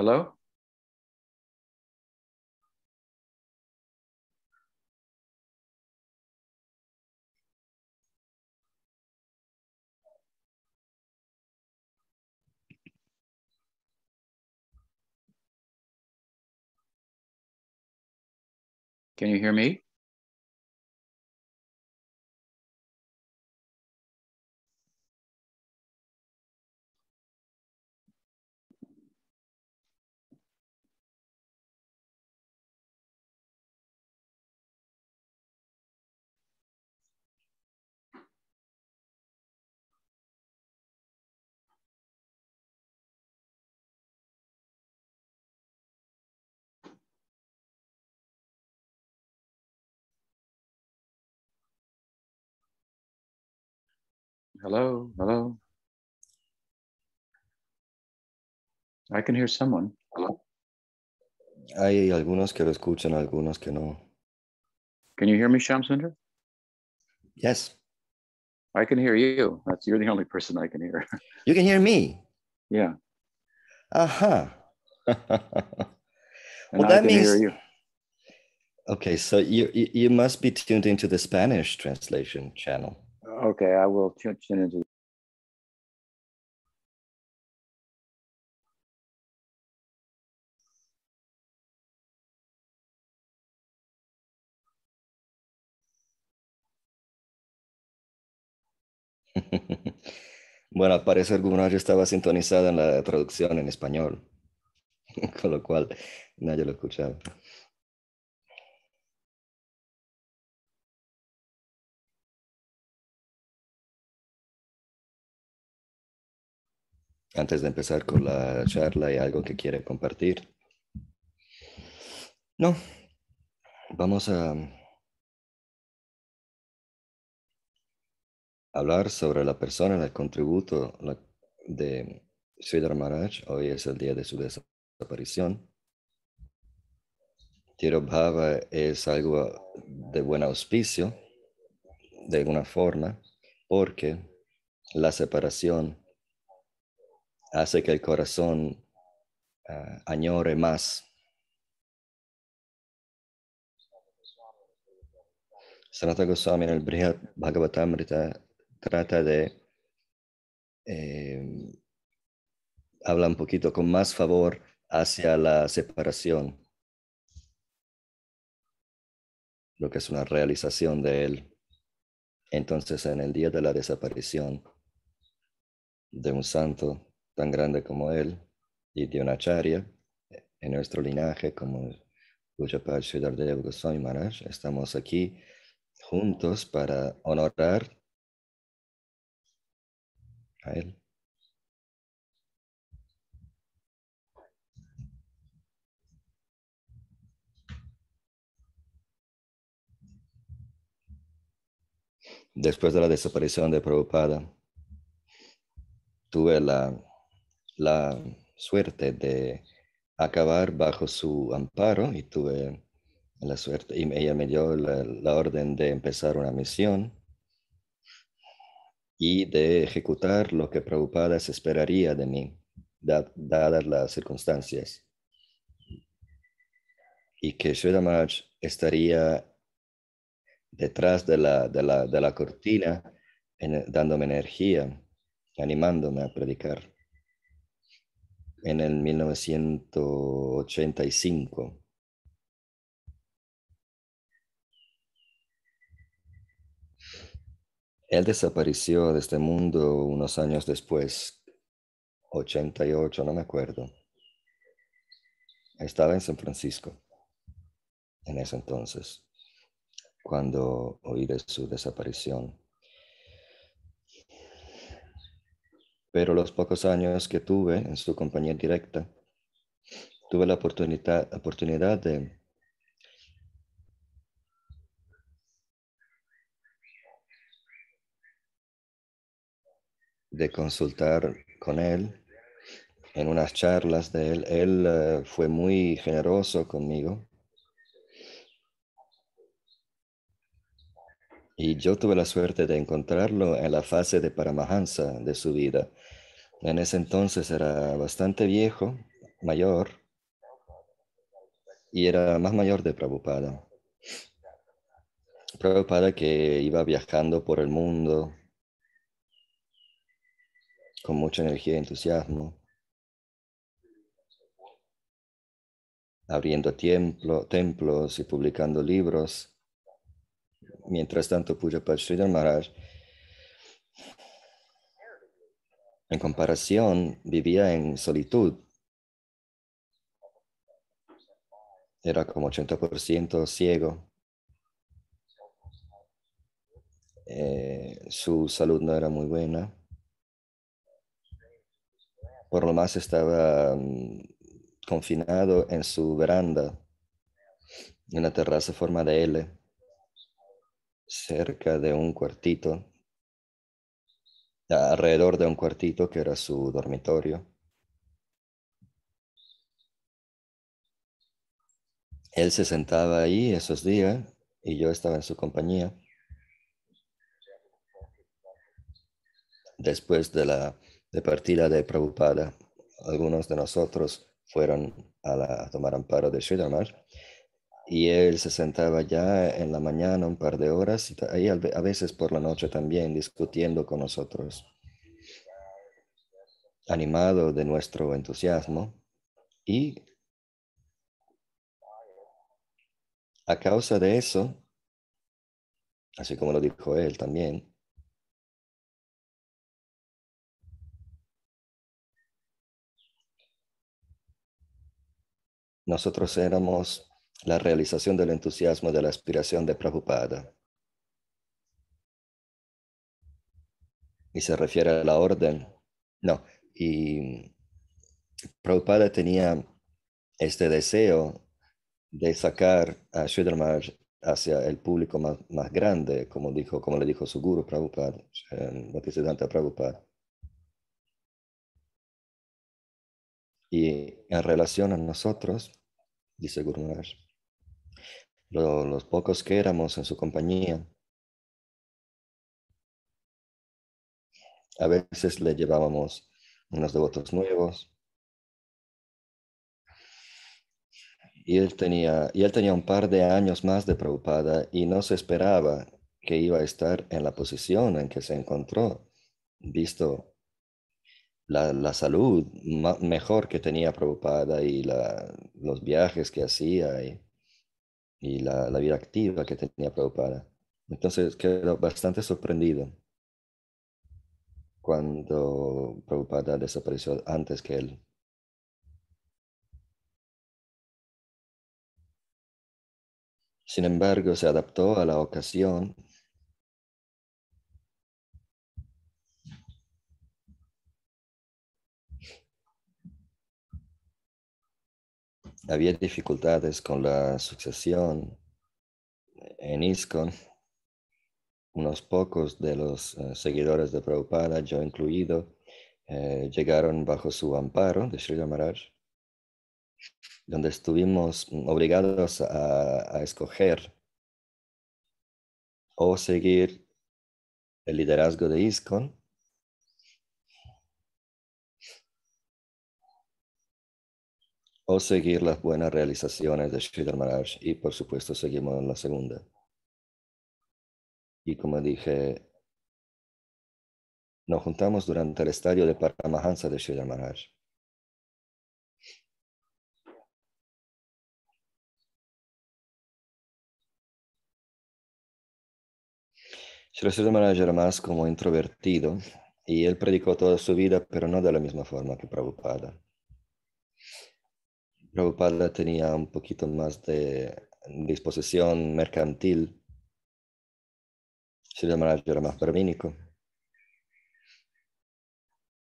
Hello? Can you hear me? Hello? Hello? I can hear someone. Hello? Hay algunos que lo escuchan, algunos que no. Can you hear me, Shamsundar? Yes, I can hear you. That's you're the only person I can hear. you can hear me. yeah. Aha. And well, that means hear you. okay. So you you must be tuned into the Spanish translation channel. Okay, I will tune into Bueno, al parecer alguna yo estaba sintonizada en la traducción en español, con lo cual nadie lo escuchaba. Antes de empezar con la charla, ¿hay algo que quiere compartir? No. Vamos a hablar sobre la persona, el contributo de Sridhar Maharaj. Hoy es el día de su desaparición. Tirobhava es algo de buen auspicio, de alguna forma, porque la separación hace que el corazón ah, añore más. Sanatana Goswami en el Brihad Bhagavatamrita trata de eh, habla un poquito con más favor hacia la separación, lo que es una realización de él. Entonces, en el día de la desaparición de un santo tan grande como él y de una acharya en nuestro linaje como Pujapad Sridhardeva Goswami Maharaj, estamos aquí juntos para honorar a él. Después de la desaparición de Prabhupada, tuve la, la suerte de acabar bajo su amparo y tuve la suerte, y ella me dio la, orden de empezar una misión y de ejecutar lo que Prabhupada se esperaría de mí, da- dadas las circunstancias. Y que Sridhar Maharaj estaría detrás de la, de la, de la cortina, dándome energía, animándome a predicar. En el 1985. Él desapareció de este mundo unos años después, 88, no me acuerdo. Estaba en San Francisco en ese entonces, cuando oí de su desaparición. Pero los pocos años que tuve en su compañía directa, tuve la oportunidad, oportunidad de de consultar con él en unas charlas de él. Él eh, fue muy generoso conmigo. Y yo tuve la suerte de encontrarlo en la fase de Paramahansa de su vida. En ese entonces era bastante viejo, mayor, y era más mayor de Prabhupada. Prabhupada que iba viajando por el mundo con mucha energía y entusiasmo, abriendo templos y publicando libros. Mientras tanto, Puja Sridhar Maharaj, en comparación, vivía en solitud. Era como 80% ciego. Eh, su salud no era muy buena por lo más estaba mm, confinado en su veranda, en una terraza forma de L, cerca de un cuartito, alrededor de un cuartito que era su dormitorio. Él se sentaba ahí esos días y yo estaba en su compañía. Después de la de partida de Prabhupada, algunos de nosotros fueron a, tomar amparo de Sridharmar y él se sentaba ya en la mañana un par de horas y ahí a veces por la noche también discutiendo con nosotros, animado de nuestro entusiasmo y a causa de eso, así como lo dijo él también, Nosotros éramos la realización del entusiasmo de la aspiración de Prabhupada. Y se refiere a la orden. No, y Prabhupada tenía este deseo de sacar a Sridhar hacia el público más, grande, como, dijo, como le dijo su guru Prabhupada, Bhaktisiddhanta Prabhupada. Y en relación a nosotros, dice Guru los pocos que éramos en su compañía, a veces le llevábamos unos devotos nuevos. Y él, tenía, y él tenía un par de años más de Prabhupada y no se esperaba que iba a estar en la posición en que se encontró, visto la, salud mejor que tenía preocupada y los viajes que hacía y, la, vida activa que tenía preocupada. Entonces quedó bastante sorprendido cuando Prabhupada desapareció antes que él. Sin embargo, se adaptó a la ocasión había dificultades con la sucesión en ISKCON. Unos pocos de los eh, seguidores de Prabhupada, yo incluido, eh, llegaron bajo su amparo de Sri Maharaj, donde estuvimos obligados a, escoger o seguir el liderazgo de ISKCON o seguir las buenas realizaciones de Sridhar Maharaj y por supuesto seguimos la segunda. Y como dije, nos juntamos durante el estadio de Paramahansa de Sridhar Maharaj. Sridhar Maharaj era más como introvertido y él predicó toda su vida, pero no de la misma forma que Prabhupada. Prabhupada tenía un poquito más de disposición mercantil. Sri Maharaj era más brahmínico.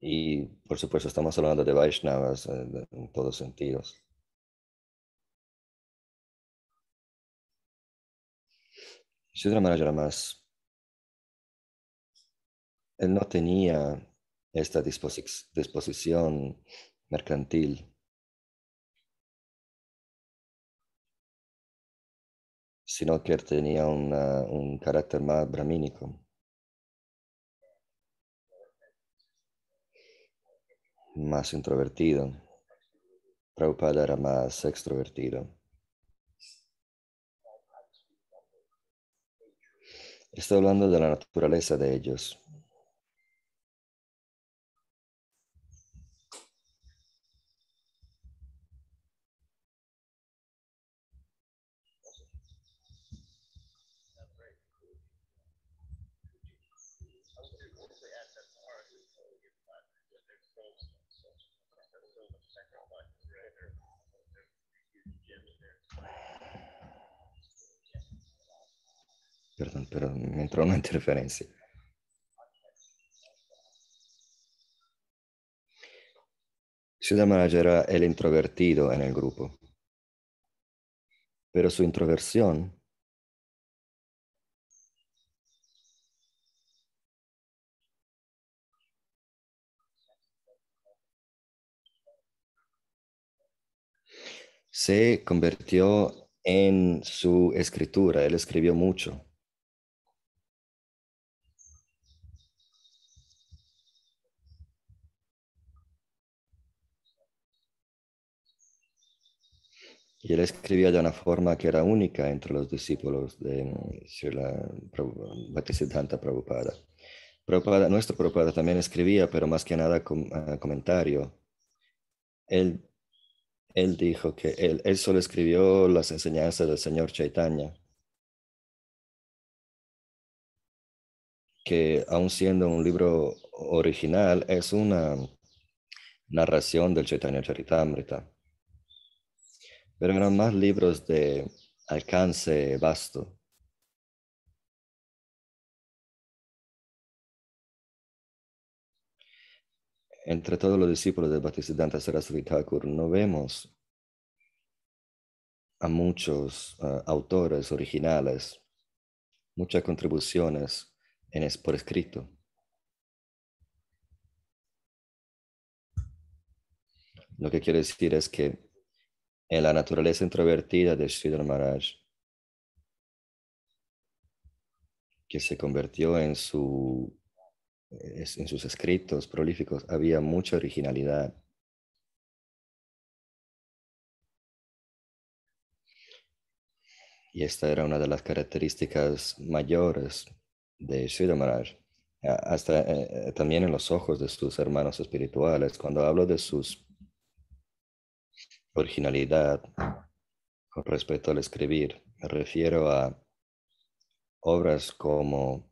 Y por supuesto estamos hablando de Vaishnavas eh, en todos sentidos. Sri Maharaj era más él no tenía esta disposición mercantil. Sino que tenía un carácter más brahmínico. Más introvertido. Prabhupada era más extrovertido. Estoy hablando de la naturaleza de ellos. Pero me entró una interferencia. Ciudad Manager era el introvertido en el grupo, pero su introversión se convirtió en su escritura. Él escribió mucho. Y él escribía de una forma que era única entre los discípulos de Srila Bhaktisiddhanta Prabhupada. Prabhupada. Nuestro Prabhupada también escribía, pero más que nada con, ah, comentario. Él, él dijo que él, él solo escribió las enseñanzas del Señor Chaitanya. Que aun siendo un libro original, es una narración del Chaitanya Charitamrita pero eran más libros de alcance vasto. Entre todos los discípulos de Bhaktisiddhanta Saraswati Thakur no vemos a muchos uh, autores originales, muchas contribuciones en es, por escrito. Lo que quiere decir es que en la naturaleza introvertida de Sridhar Maharaj, que se convirtió en, su, en sus escritos prolíficos, había mucha originalidad. Y esta era una de las características mayores de Sridhar Maharaj. Hasta eh, eh, también en los ojos de sus hermanos espirituales. Cuando hablo de sus originalidad con respecto al escribir. Me refiero a obras como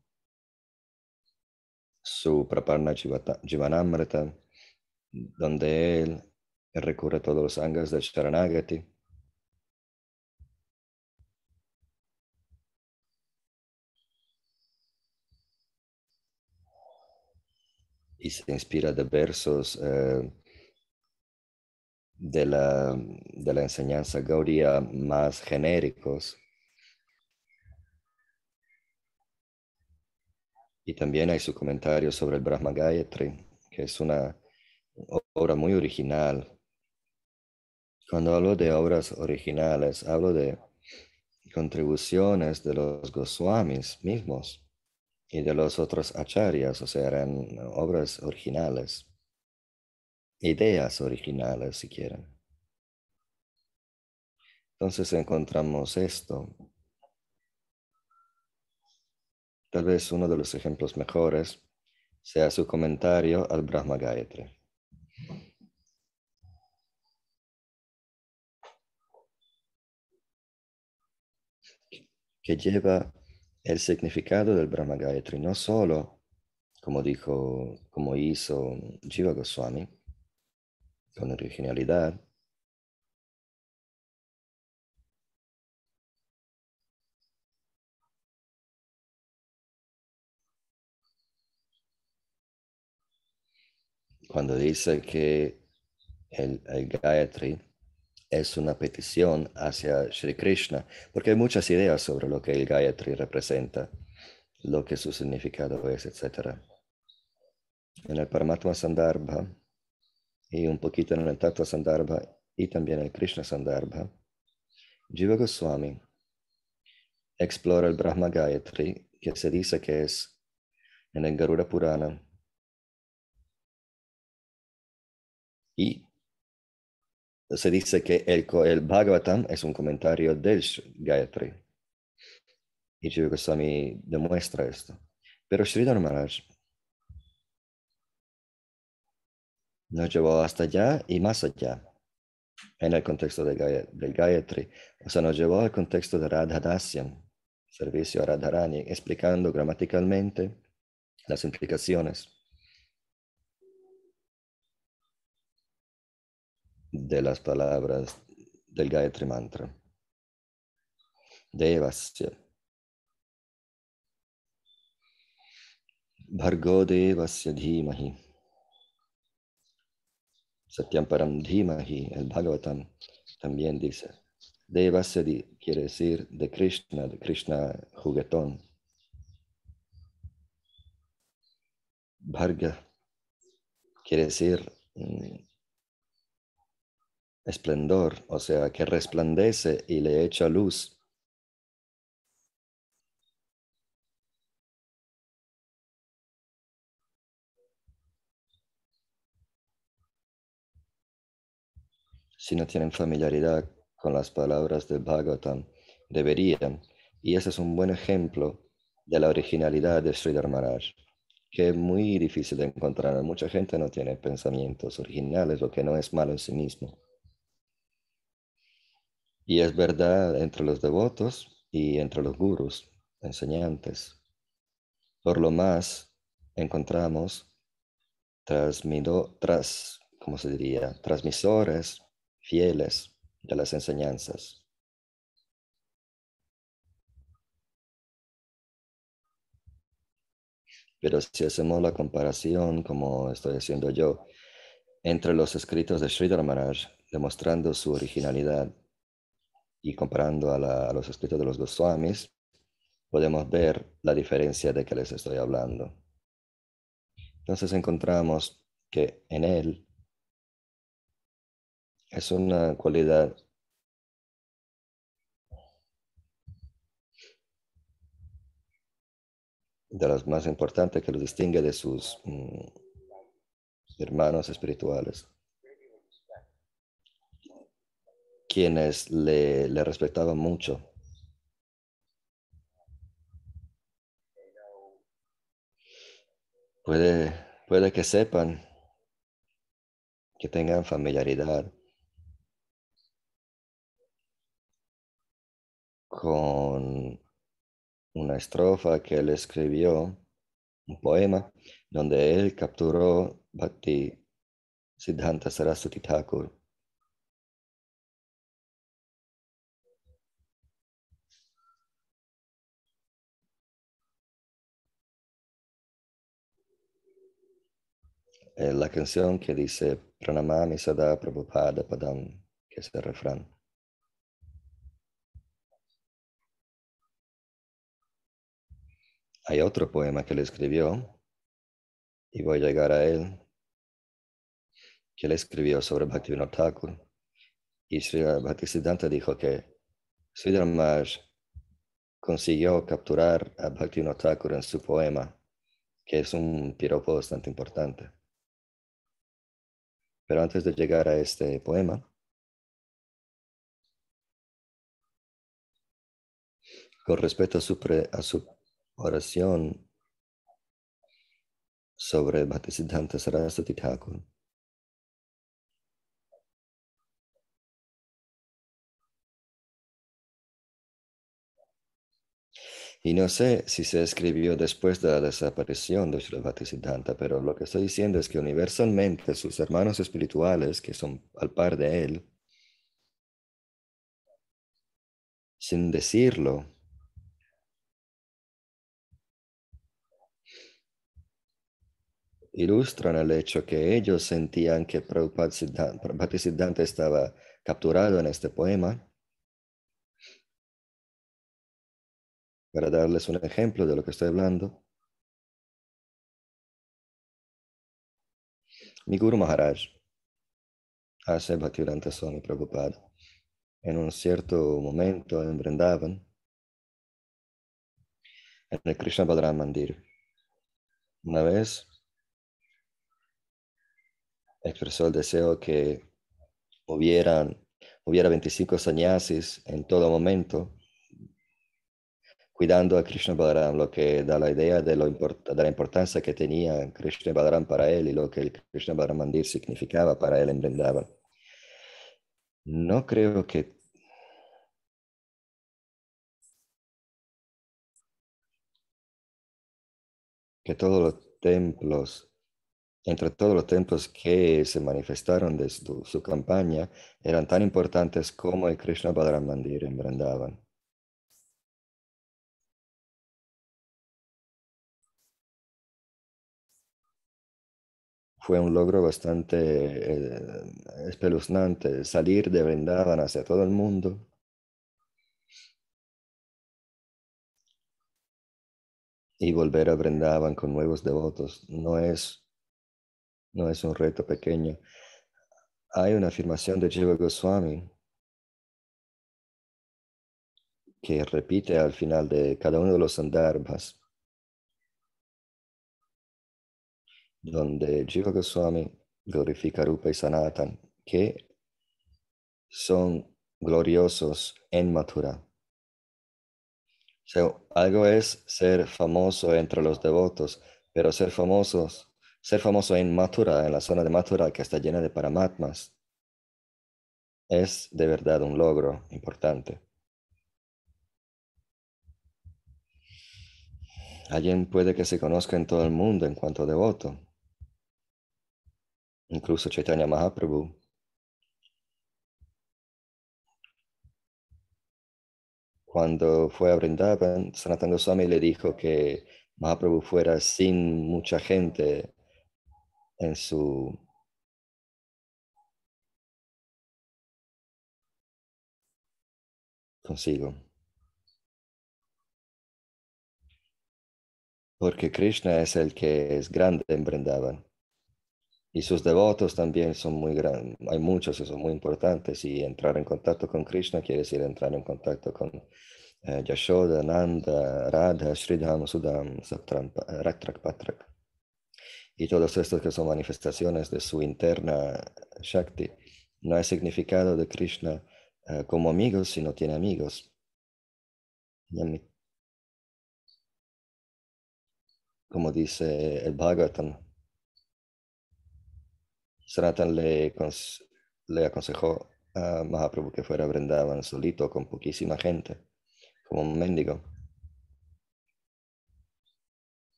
su Praparna Jivanamrita, donde él recurre a todos los angas de Sharanagati. Y se inspira de versos eh, de la, de la enseñanza Gaudiya más genéricos. Y también hay su comentario sobre el Brahma Gayatri, que es una obra muy original. Cuando hablo de obras originales, hablo de contribuciones de los Goswamis mismos y de los otros acharyas, o sea, eran obras originales ideas originales, si quieren. Entonces encontramos esto. Tal vez uno de los ejemplos mejores sea su comentario al Brahma Gayatri. que lleva el significado del Brahma Gayatri, no solo como dijo, como hizo Jiva Goswami, con originalidad, cuando dice que el, el Gayatri es una petición hacia Sri Krishna, porque hay muchas ideas sobre lo que el Gayatri representa, lo que su significado es, etc. En el Paramatma Sandarbha y un poquito en el Tattva Sandarbha y también el Krishna Sandarbha, Jiva Goswami explora el Brahma Gayatri, que se dice que es en el Garuda Purana y se dice que el, el Bhagavatam es un comentario del Gayatri. Y Jiva Goswami demuestra esto. Pero Sridhar Maharaj nos llevó hasta allá y más allá en el contexto del Gayatri. O sea, nos llevó al contexto de Radhadasyam, servicio a Radharani, explicando gramaticalmente las implicaciones de las palabras del Gayatri Mantra. Devasya. Bhargo Devasya Dhimahi. El Bhagavatam, también dice. Devasya quiere decir de Krishna, de Krishna juguetón. Bharga quiere decir esplendor, o sea, que resplandece y le echa luz. Si no tienen familiaridad con las palabras del Bhagavatam, deberían, y ese es un buen ejemplo de la originalidad de Sridhar Maharaj, que es muy difícil de encontrar. Mucha gente no tiene pensamientos originales, lo que no es malo en sí mismo. Y es verdad entre los devotos y entre los gurus, enseñantes. Por lo más, encontramos transmido, tras, ¿cómo se diría? Transmisores fieles de las enseñanzas. Pero si hacemos la comparación, como estoy haciendo yo, entre los escritos de Sridhar Maharaj, demostrando su originalidad, y comparando a, los escritos de los Goswamis, podemos ver la diferencia de que les estoy hablando. Entonces encontramos que en él es una cualidad de las más importantes que lo distingue de sus mm, hermanos espirituales. quienes le, le respetaban mucho. Puede, puede que sepan, que tengan familiaridad con una estrofa que él escribió, un poema, donde él capturó Bhakti Siddhanta Saraswati Thakur Eh, la canción que dice Pranamami Sada Prabhupada Padam, que es el refrán. Hay otro poema que le escribió, y voy a llegar a él, que le escribió sobre Bhaktivinoda Thakur. Y Sri Bhaktisiddhanta dijo que Sri Maharaj consiguió capturar a Bhaktivinoda Thakur en su poema, que es un piropo bastante importante. Pero antes de llegar a este poema, con respecto a su, a su oración sobre Bhaktisiddhanta Saraswati Thakur, Y no sé si se escribió después de la desaparición de Srila Bhaktisiddhanta, pero lo que estoy diciendo es que universalmente sus hermanos espirituales, que son al par de él, sin decirlo, ilustran el hecho que ellos sentían que Bhaktisiddhanta estaba capturado en este poema para darles un ejemplo de lo que estoy hablando. Mi Guru Maharaj hace Bhaktivedanta Swami Prabhupada en un cierto momento en Vrindavan, en el Krishna Balaram Mandir. Una vez expresó el deseo que hubieran, hubiera 25 sannyasis en todo momento cuidando a Krishna Balaram, lo que da la idea de, lo de la importancia que tenía Krishna Balaram para él y lo que el Krishna Balaram Mandir significaba para él en Vrindavan. No creo que que todos los templos, entre todos los templos que se manifestaron de su, campaña, eran tan importantes como el Krishna Balaram Mandir en Vrindavan. fue un logro bastante eh, espeluznante salir de Vrindavan hacia todo el mundo. Y volver a Vrindavan con nuevos devotos no es, no es un reto pequeño. Hay una afirmación de Jiva Goswami que repite al final de cada uno de los sandarbhas donde Jiva Goswami glorifica Rupa y Sanatan, que son gloriosos en Mathura. algo es ser famoso entre los devotos, pero ser famosos, ser famoso en Mathura, en la zona de Mathura que está llena de paramatmas, es de verdad un logro importante. Alguien puede que se conozca en todo el mundo en cuanto devoto, incluso Chaitanya Mahaprabhu. Cuando fue a Vrindavan, Sanatana Goswami le dijo que Mahaprabhu fuera sin mucha gente en su consigo. Porque Krishna es el que es grande en Vrindavan. Y sus devotos también son muy grandes, hay muchos y son muy importantes. Y entrar en contacto con Krishna quiere decir entrar en contacto con eh, Yashoda, Nanda, Radha, Sridham, Sudam, Patrak. Y todos estos que son manifestaciones de su interna Shakti. No hay significado de Krishna eh, como amigos si no tiene amigos. Como dice el Bhagavatam, Sanatan le, le aconsejó a Mahaprabhu que fuera a Vrindavan solito con poquísima gente, como un mendigo.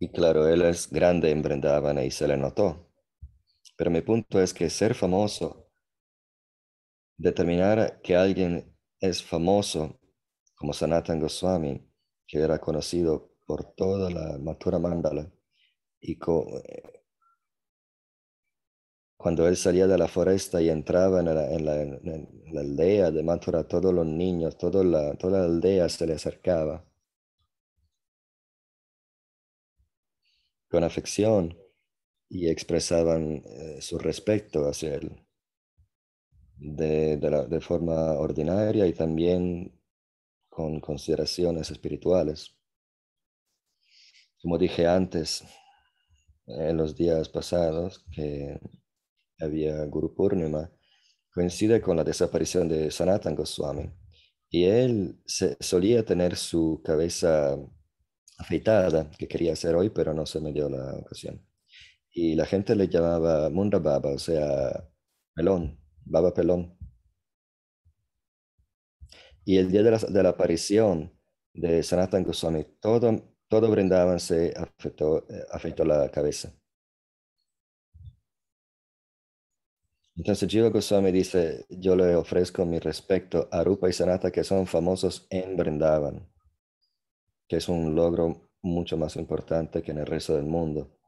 Y claro, él es grande en Vrindavan y se le notó. Pero mi punto es que ser famoso, determinar que alguien es famoso, como Sanatan Goswami, que era conocido por toda la Mathura Mandala, y eh, cuando él salía de la foresta y entraba en la, aldea de Mathura, todos los niños, toda la, toda la aldea se le acercaba con afección y expresaban eh, su respeto hacia él de, forma ordinaria y también con consideraciones espirituales. Como dije antes, en los días pasados que había Guru Purnima, coincide con la desaparición de Sanatan Goswami. Y él solía tener su cabeza afeitada, que quería hacer hoy, pero no se me dio la ocasión. Y la gente le llamaba Munda Baba, o sea, pelón, baba pelón. Y el día de la, de la aparición de Sanatan Goswami, todo, todo Brindavan se afectó, eh, afectó la cabeza. Entonces Jiva Goswami dice, yo le ofrezco mi respeto a Rupa y Sanata que son famosos en Brindavan, que es un logro mucho más importante que en el resto del mundo.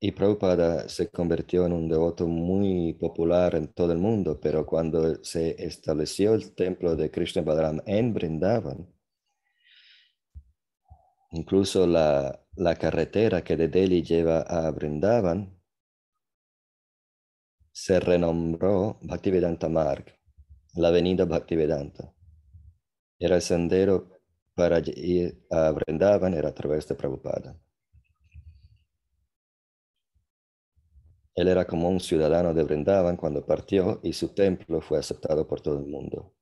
Y Prabhupada se convirtió en un devoto muy popular en todo el mundo, pero cuando se estableció el templo de Krishna Balaram en Brindavan, incluso la, la carretera que de Delhi lleva a Brindavan se renombró Bhaktivedanta Marg, la avenida Bhaktivedanta. Era el sendero para ir a Brindavan, era a través de Prabhupada. Él era como un ciudadano de Brindavan cuando partió y su templo fue aceptado por todo el mundo.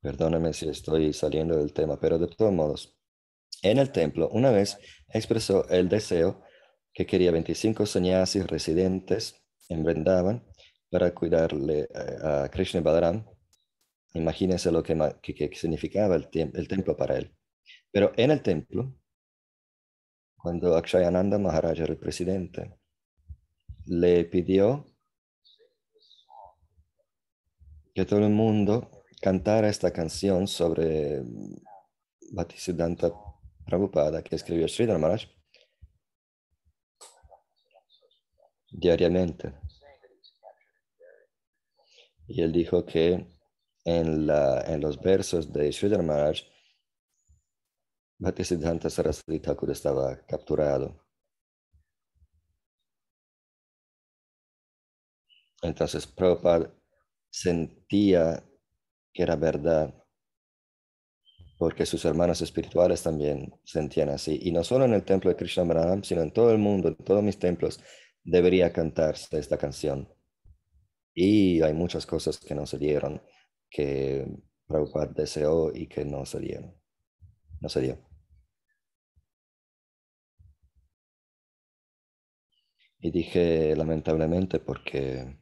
Perdóname si estoy saliendo del tema, pero de todos modos, en el templo una vez expresó el deseo que quería 25 sannyasis residentes en Vrindavan para cuidarle eh, a Krishna Balaram. Imagínense lo que, significaba el, el templo para él. Pero en el templo cuando Akshayananda Maharaj era el presidente, le pidió que todo el mundo cantara esta canción sobre Bhaktisiddhanta Prabhupada que escribió Sridhar Maharaj diariamente. Y él dijo que en, la, en los versos de Sridhar Maharaj Bhaktisiddhanta Saraswati Thakur estaba capturado. Entonces Prabhupada sentía que era verdad, porque sus hermanos espirituales también sentían así. Y no solo en el templo de Krishna Maranam, sino en todo el mundo, en todos mis templos, debería cantarse esta canción. Y hay muchas cosas que no se dieron, que Prabhupada deseó y que no se dieron. No se dio. Y dije lamentablemente porque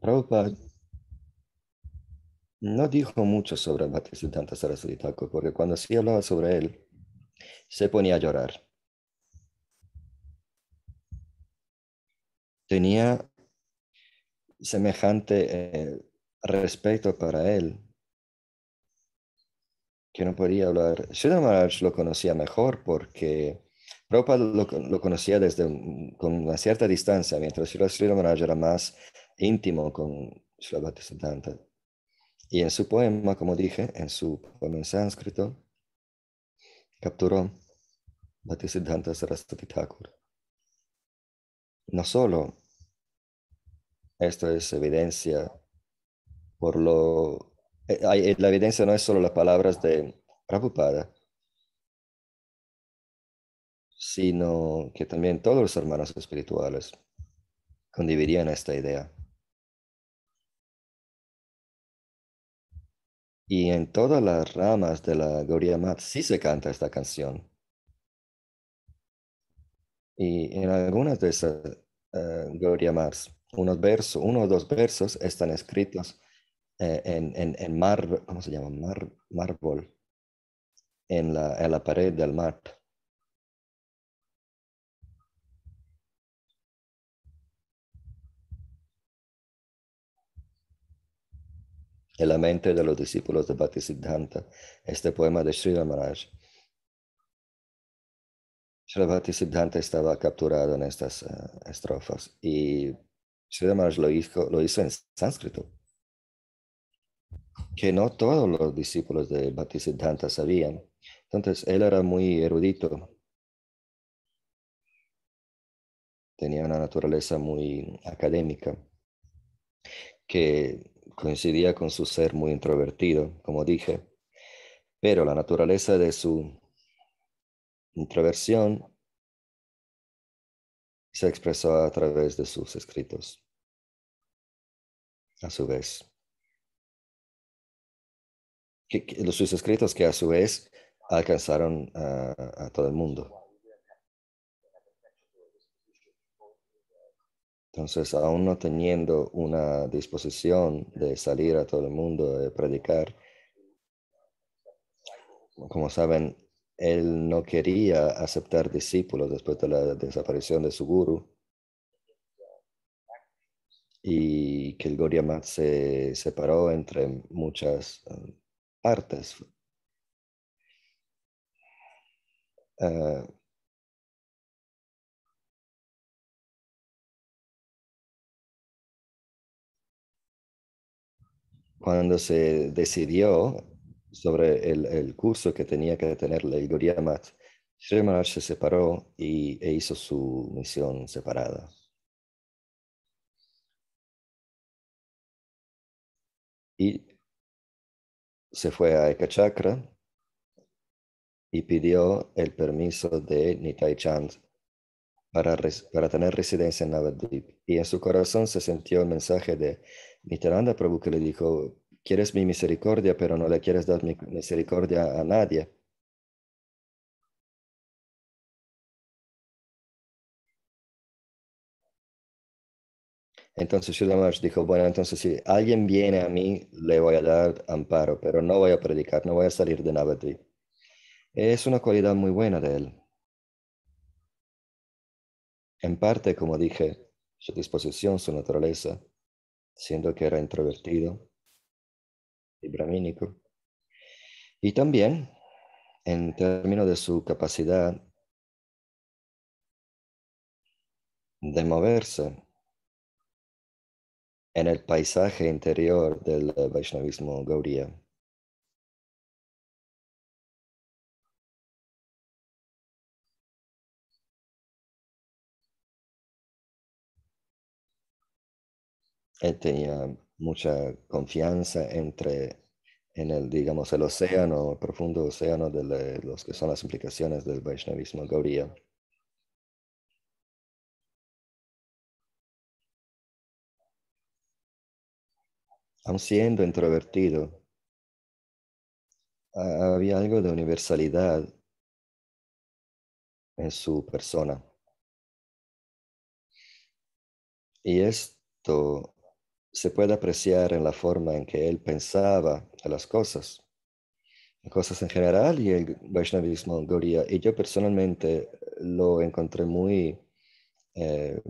Prabhupada no dijo mucho sobre Bhaktisiddhanta Saraswati Thakur, porque cuando sí hablaba sobre él, se ponía a llorar. Tenía semejante eh, respeto para él que no podía hablar. Sridhar Maharaj lo conocía mejor porque Prabhupada lo, conocía desde con una cierta distancia, mientras Sridhar Maharaj era más íntimo con Srila Bhaktisiddhanta. Y en su poema, como dije, en su poema en sánscrito, capturó Bhaktisiddhanta Saraswati Thakur. No solo esto es evidencia por lo eh, eh, la evidencia no es solo las palabras de Prabhupada, sino que también todos los hermanos espirituales condividirían esta idea. Y en todas las ramas de la Gaudiya Mat sí se canta esta canción. Y en algunas de esas uh, Mats, unos versos, uno o dos versos están escritos eh, en, en, en, mar, ¿cómo se llama? Mar, mármol, en la, en la pared del mar. En la mente de los discípulos de Bhaktisiddhanta, este poema de Sri Maharaj. Bhaktisiddhanta estaba capturado en estas uh, estrofas y Sri Maharaj lo hizo, lo hizo en sánscrito que no todos los discípulos de Bhaktisiddhanta sabían. Entonces, él era muy erudito. Tenía una naturaleza muy académica que coincidía con su ser muy introvertido, como dije, pero la naturaleza de su introversión se expresó a través de sus escritos. A su vez, que, que, sus escritos que a su vez alcanzaron a, a todo el mundo. Entonces, aún no teniendo una disposición de salir a todo el mundo, de predicar, como saben, él no quería aceptar discípulos después de la desaparición de su guru y que el Gaudiya se separó entre muchas uh, partes. Uh, cuando se decidió sobre el, el, curso que tenía que tener el Gaudiya Math, se separó y, e hizo su misión separada. Y se fue a Ekachakra y pidió el permiso de Nitai Chand para, para tener residencia en Navadvip. Y en su corazón se sintió el mensaje de Nityananda Prabhu que le dijo, quieres mi misericordia, pero no le quieres dar mi misericordia a nadie. Entonces Shuddha dijo, bueno, entonces si alguien viene a mí, le voy a dar amparo, pero no voy a predicar, no voy a salir de Navadvip. Es una cualidad muy buena de él. En parte, como dije, su disposición, su naturaleza, siendo que era introvertido y. Y también, en términos de su capacidad de moverse en el paisaje interior del Vaishnavismo Gaudiya. Él tenía mucha confianza entre en el, digamos, el océano, el profundo océano de los que son las implicaciones del Vaishnavismo Gaudiya. Aun siendo introvertido, había algo de universalidad en su persona. Y esto se puede apreciar en la forma en que él pensaba a las cosas, cosas en general y el Vaishnavismo Gaudiya. Y yo personalmente lo encontré muy eh,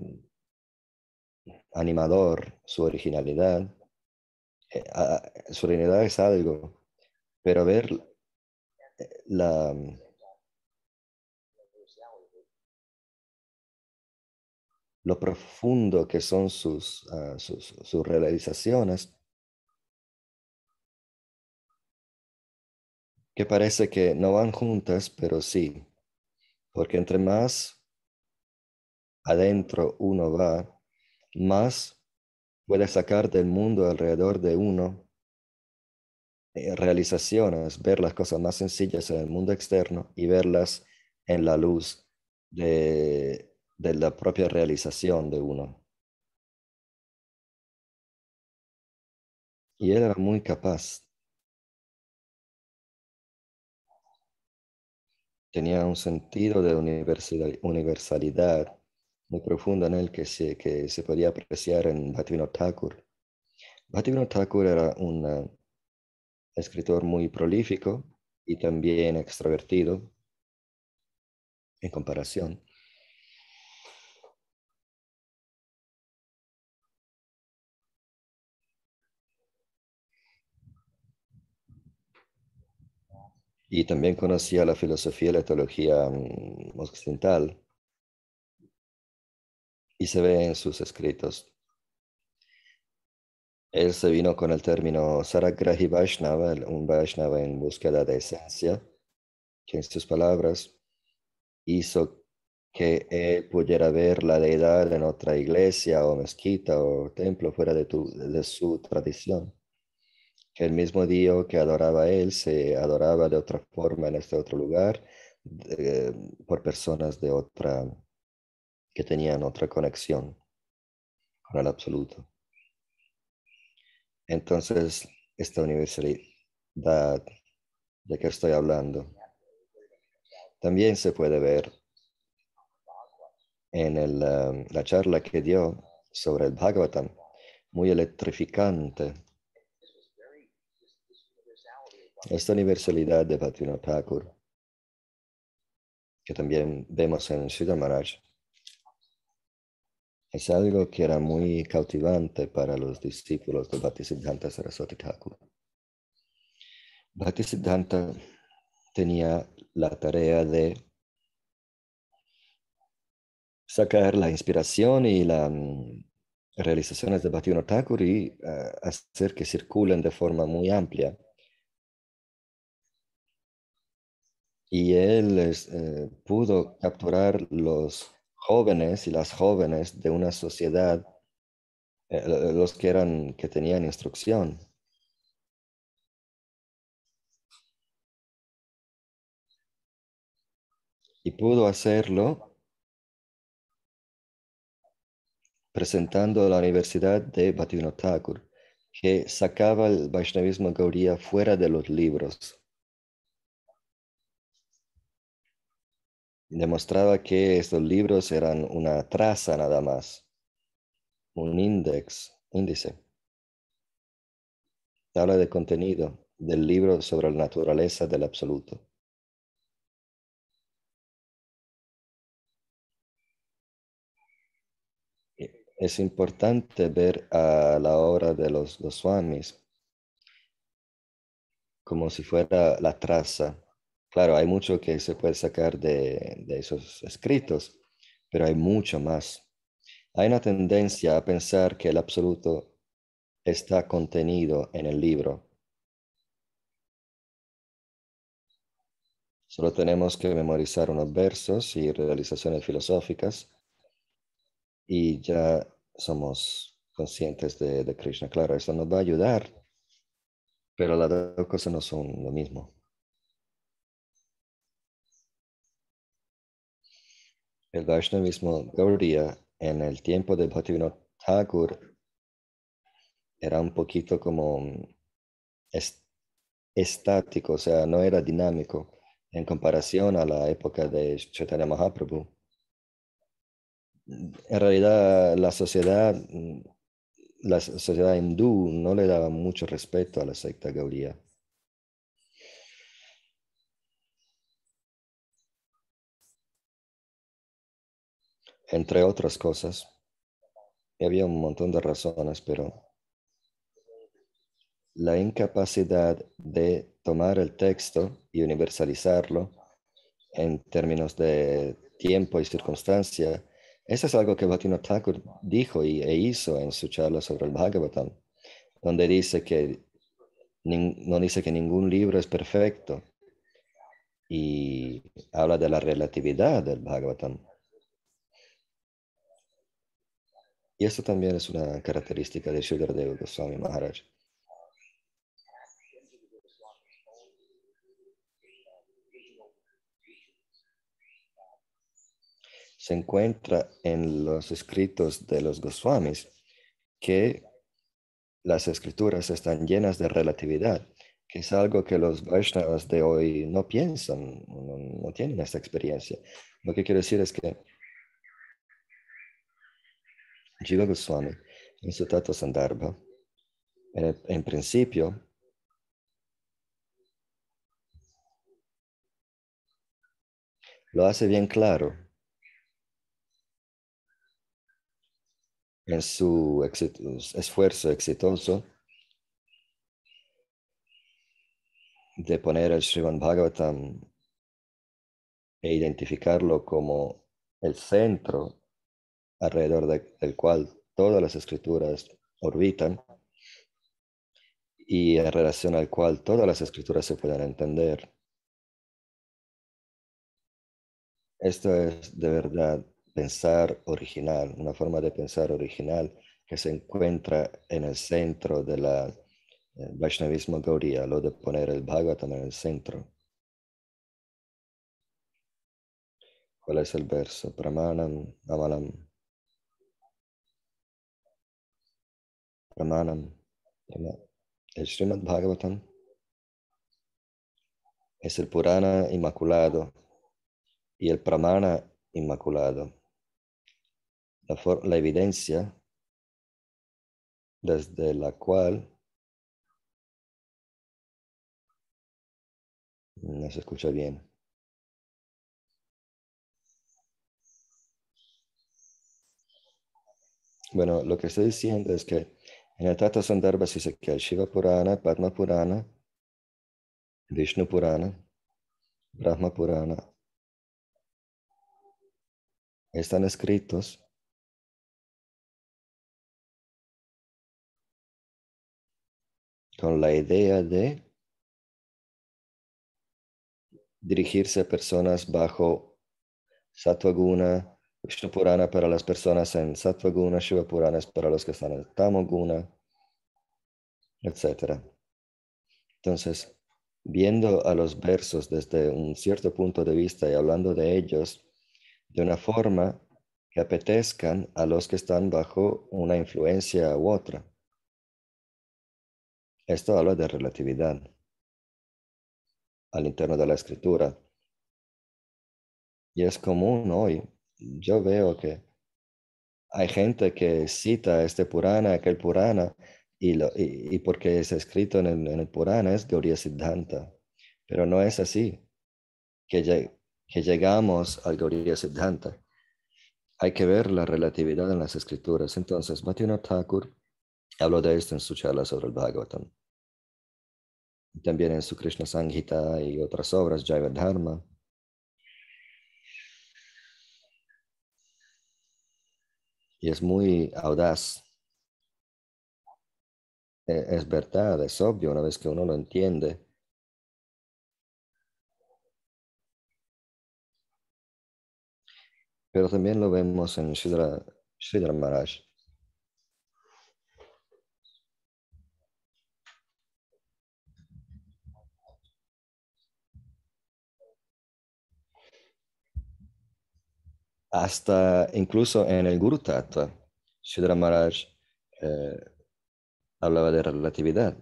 animador, su originalidad eh, su realidad es algo, pero ver eh, la, lo profundo que son sus, ah, sus, sus realizaciones, que parece que no van juntas, pero sí, porque entre más adentro uno va, más puede sacar del mundo alrededor de uno eh, realizaciones, ver las cosas más sencillas en el mundo externo y verlas en la luz de, de la propia realización de uno. Y él era muy capaz. Tenía un sentido de universalidad muy profunda en él que se, que se podía apreciar en Bhaktivinoda Thakur. Bhaktivinoda Thakur era un eh, escritor muy prolífico y también extrovertido en comparación. Y también conocía la filosofía y la teología mm, occidental y se ve en sus escritos. Él se vino con el término Saragrahi Vaishnava, un Vaishnava en búsqueda de esencia, que en sus palabras hizo que él pudiera ver la deidad en otra iglesia o mezquita o templo fuera de, de su tradición. El mismo Dios que adoraba él se adoraba de otra forma en este otro lugar por personas de otra que tenían otra conexión con el absoluto. Entonces, esta universalidad de que estoy hablando también se puede ver en um, la charla que dio sobre el Bhagavatam, muy electrificante. Esta universalidad de Bhaktivinoda Thakur, que también vemos en Sridhar Maharaj, es algo que era muy cautivante para los discípulos de Bhaktisiddhanta Saraswati Thakur. Bhaktisiddhanta tenía la tarea de sacar la inspiración y las realizaciones de Bhaktivinoda Thakur y eh, hacer que circulen de forma muy amplia. Y él eh, pudo capturar los jóvenes y las jóvenes de una sociedad, eh, los que eran, que tenían instrucción. Y pudo hacerlo presentando la Universidad de Bhaktivinoda Thakur, que sacaba el Vaishnavismo Gaudiya fuera de los libros. Demostraba que estos libros eran una traza nada más, un índice, índice. Habla de contenido del libro sobre la naturaleza del absoluto. Es importante ver a la obra de los Goswamis como si fuera la traza Claro, hay mucho que se puede sacar de, esos escritos, pero hay mucho más. Hay una tendencia a pensar que el absoluto está contenido en el libro. Solo tenemos que memorizar unos versos y realizaciones filosóficas y ya somos conscientes de, de Krishna. Claro, eso nos va a ayudar, pero las dos cosas no son lo mismo. El Vaishnavismo Gaudiya en el tiempo de Bhaktivinoda Thakur era un poquito como estático, o sea, no era dinámico en comparación a la época de Chaitanya Mahaprabhu. En realidad, la sociedad, la sociedad hindú no le daba mucho respeto a la secta Gaudiya. Entre otras cosas. había un montón de razones, pero la incapacidad de tomar el texto y universalizarlo en términos de tiempo y circunstancia, eso es algo que Bhatino Thakur dijo y, e hizo en su charla sobre el Bhagavatam, donde dice que no dice que ningún libro es perfecto y habla de la relatividad del Bhagavatam. Y esto también es una característica de Sridhar Goswami Maharaj. Se encuentra en los escritos de los Goswamis que las escrituras están llenas de relatividad, que es algo que los Vaishnavas de hoy no piensan, no, no tienen esta experiencia. Lo que quiero decir es que Jiva Goswami, en su Tato Sandarbha, en, principio, lo hace bien claro en su esfuerzo exitoso de poner el Srivan Bhagavatam e identificarlo como el centro alrededor del cual todas las escrituras orbitan y en relación al cual todas las escrituras se pueden entender. Esto es de verdad pensar original, una forma de pensar original que se encuentra en el centro de la eh, Vaishnavismo Gaudiya, lo de poner el Bhagavatam en el centro. ¿Cuál es el verso? Pramanam, Amalam, Pramanam, el Srimad Bhagavatam es el Purana inmaculado y el Pramana inmaculado. La, evidencia desde la cual no se escucha bien. Bueno, lo que estoy diciendo es que en el Tata Sandarbha dice que el Shiva Purana, Padma Purana, Vishnu Purana, Brahma Purana, están escritos con la idea de dirigirse a personas bajo Sattva Guna, Vishnu Purana para las personas en Sattva Guna, Shiva Purana es para los que están en Tamo Guna, etc. Entonces, viendo a los versos desde un cierto punto de vista y hablando de ellos de una forma que apetezcan a los que están bajo una influencia u otra. Esto habla de relatividad al interno de la escritura. Y es común hoy yo veo que hay gente que cita este Purana, aquel Purana, y, lo, y, porque es escrito en el, Purana es Gauriya Siddhanta. Pero no es así que, que llegamos al Gauriya Siddhanta. Hay que ver la relatividad en las escrituras. Entonces, Bhaktivinoda Thakur habló de esto en su charla sobre el Bhagavatam. También en su Krishna Sanghita y otras obras, Jaiva Dharma. Y es muy audaz. E, es verdad, es obvio una vez que uno lo entiende. Pero también lo vemos en Shridhar, Maharaj. Hasta incluso en el Guru Tattva, Shudra Maharaj eh, hablaba de relatividad.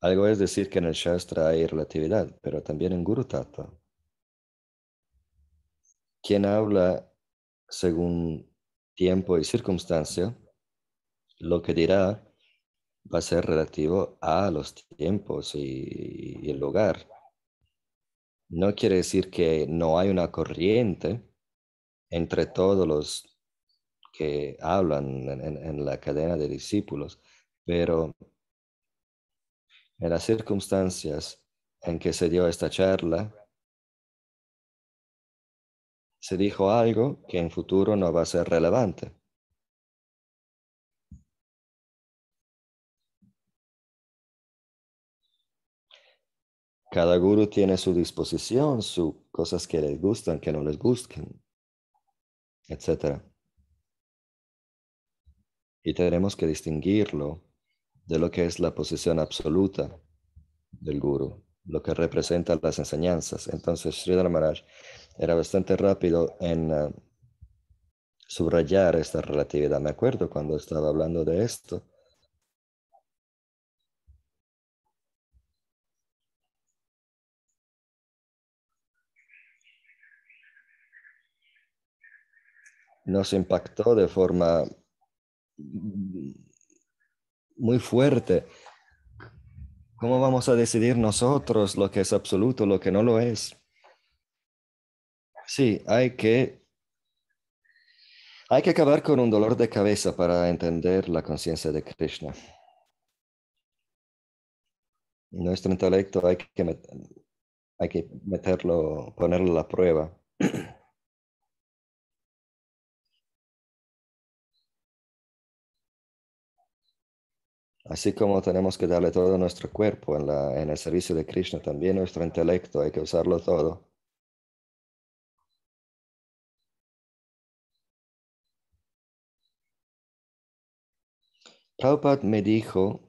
Algo es decir que en el Shastra hay relatividad, pero también en Guru Tattva. Quien habla según tiempo y circunstancia, lo que dirá va a ser relativo a los tiempos y, y el lugar. No quiere decir que no hay una corriente entre todos los que hablan en, la cadena de discípulos, pero en las circunstancias en que se dio esta charla, se dijo algo que en futuro no va a ser relevante. Cada guru tiene su disposición, sus cosas que les gustan, que no les gustan etc. Y tenemos que distinguirlo de lo que es la posición absoluta del guru, lo que representa las enseñanzas. Entonces, Sridhar Maharaj era bastante rápido en uh, subrayar esta relatividad. Me acuerdo cuando estaba hablando de esto. Nos impactó de forma muy fuerte. ¿Cómo vamos a decidir nosotros lo que es absoluto, lo que no lo es? Sí, hay que hay que acabar con un dolor de cabeza para entender la conciencia de Krishna. Nuestro intelecto hay que, hay que meterlo, ponerlo a la prueba. Así como tenemos que darle todo nuestro cuerpo en, la, en el servicio de Krishna, también nuestro intelecto, hay que usarlo todo. Prabhupada me dijo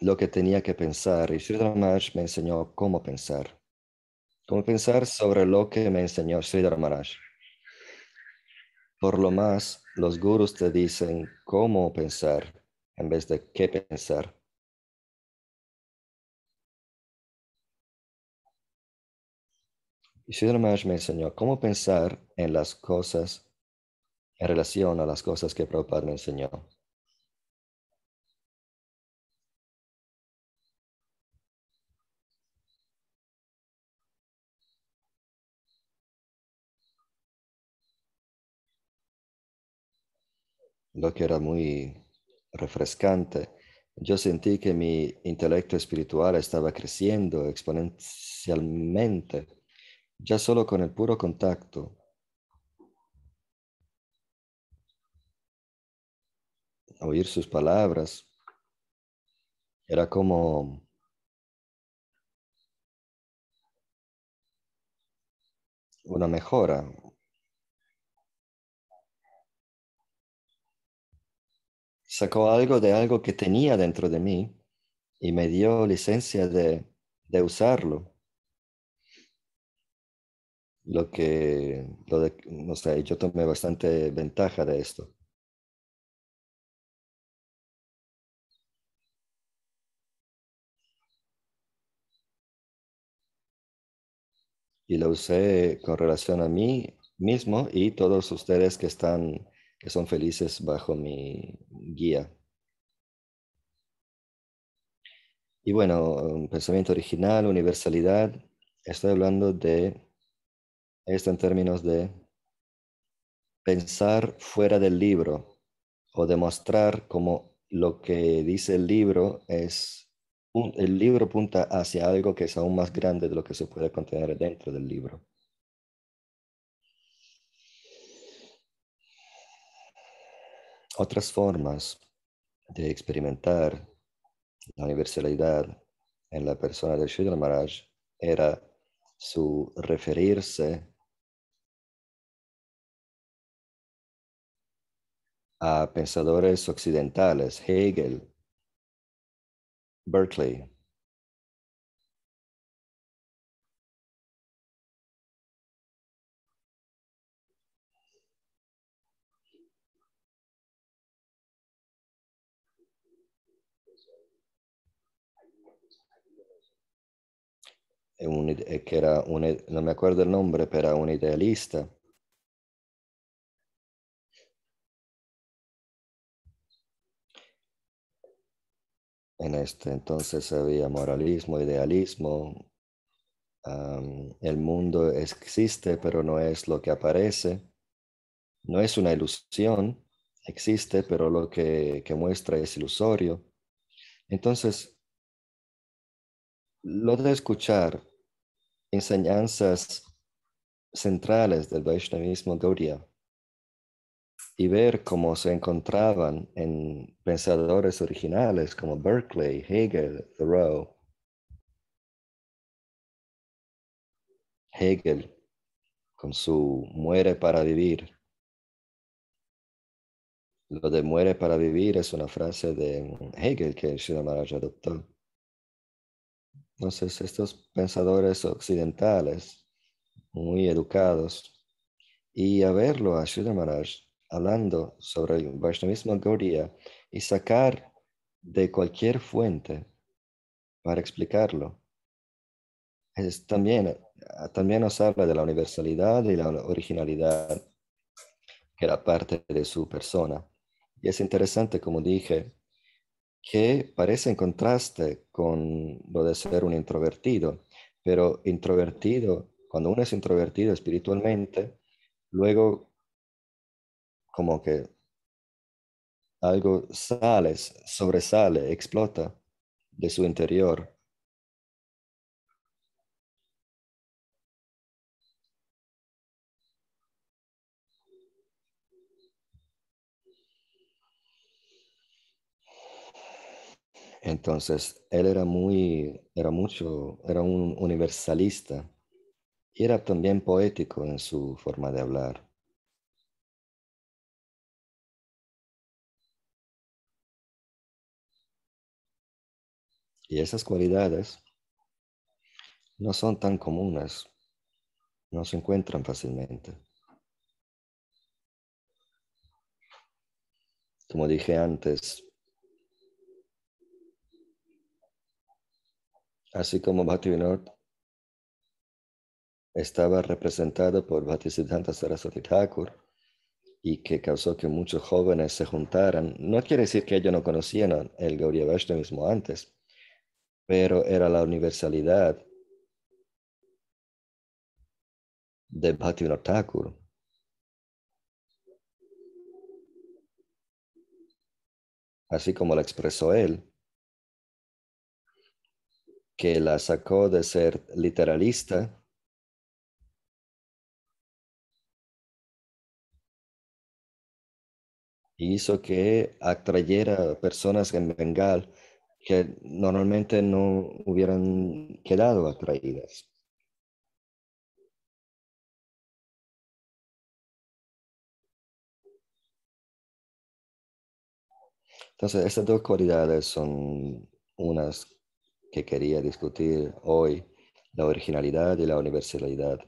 lo que tenía que pensar y Sridhar Maharaj me enseñó cómo pensar. Cómo pensar sobre lo que me enseñó Sridhar Maharaj. Por lo más, los gurus te dicen cómo pensar en vez de qué pensar. Y Sridhar me enseñó cómo pensar en las cosas en relación a las cosas que Prabhupada me enseñó. Lo que era muy refrescante. Yo sentí que mi intelecto espiritual estaba creciendo exponencialmente, ya solo con el puro contacto. Oír sus palabras era como una mejora, sacó algo de algo que tenía dentro de mí y me dio licencia de, de usarlo. Lo que, lo de, no sé, yo tomé bastante ventaja de esto. Y lo usé con relación a mí mismo y todos ustedes que están que son felices bajo mi guía. Y bueno, pensamiento original, universalidad, estoy hablando de esto en términos de pensar fuera del libro o demostrar como lo que dice el libro es, el libro apunta hacia algo que es aún más grande de lo que se puede contener dentro del libro. Otras formas de experimentar la universalidad en la persona de Sridhar Maharaj era su referirse a pensadores occidentales, Hegel, Berkeley, eh, que era un, no me acuerdo el nombre, pero era un idealista. En este entonces había moralismo, idealismo. el mundo existe, pero no es lo que aparece. No es una ilusión, existe, pero lo que, que muestra es ilusorio. Entonces, lo de escuchar enseñanzas centrales del Vaishnavismo Gaudiya y ver cómo se encontraban en pensadores originales como Berkeley, Hegel, Thoreau. Hegel con su muere para vivir. Lo de muere para vivir es una frase de Hegel que Sri Maharaj adoptó. Entonces, estos pensadores occidentales, muy educados, y a verlo a Maharaj hablando sobre el Vaishnavismo Gaudiya y sacar de cualquier fuente para explicarlo. Es también, también nos habla de la universalidad y la originalidad que era parte de su persona. Y es interesante, como dije, que parece en contraste con lo de ser un introvertido, pero introvertido, cuando uno es introvertido espiritualmente, luego como que algo sale, sobresale, explota de su interior. Entonces, él era muy, era mucho, era un universalista y era también poético en su forma de hablar. Y esas cualidades no son tan comunes, no se encuentran fácilmente. Como dije antes, así como Bhaktivinoda estaba representado por Bhaktisiddhanta Saraswati Thakur y que causó que muchos jóvenes se juntaran. No quiere decir que ellos no conocían el Gaudiya mismo antes, pero era la universalidad de Bhaktivinoda Thakur así como la expresó él, que la sacó de ser literalista hizo que atrayera personas en Bengal que normalmente no hubieran quedado atraídas. Entonces, estas dos cualidades son unas que quería discutir hoy, la originalidad y la universalidad.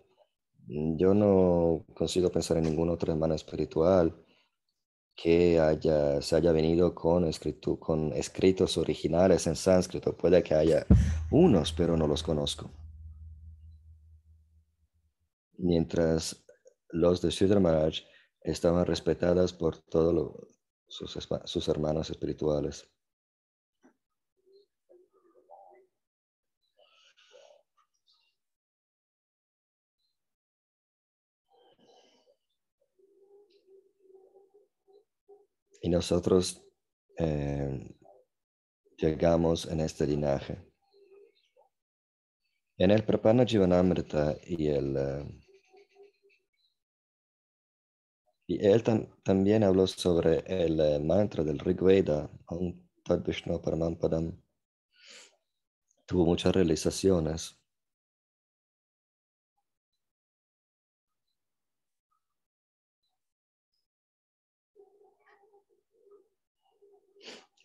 Yo no consigo pensar en ningún otro hermano espiritual que haya, se haya venido con, con escritos originales en sánscrito. Puede que haya unos, pero no los conozco. Mientras los de Sridhar estaban respetadas por todos sus hermanos espirituales. Y nosotros eh, llegamos en este linaje. En el Prapana Jivanamrita y el... Eh, y él también habló sobre el eh, mantra del Rigveda, Tad Vishnu. Tuvo muchas realizaciones.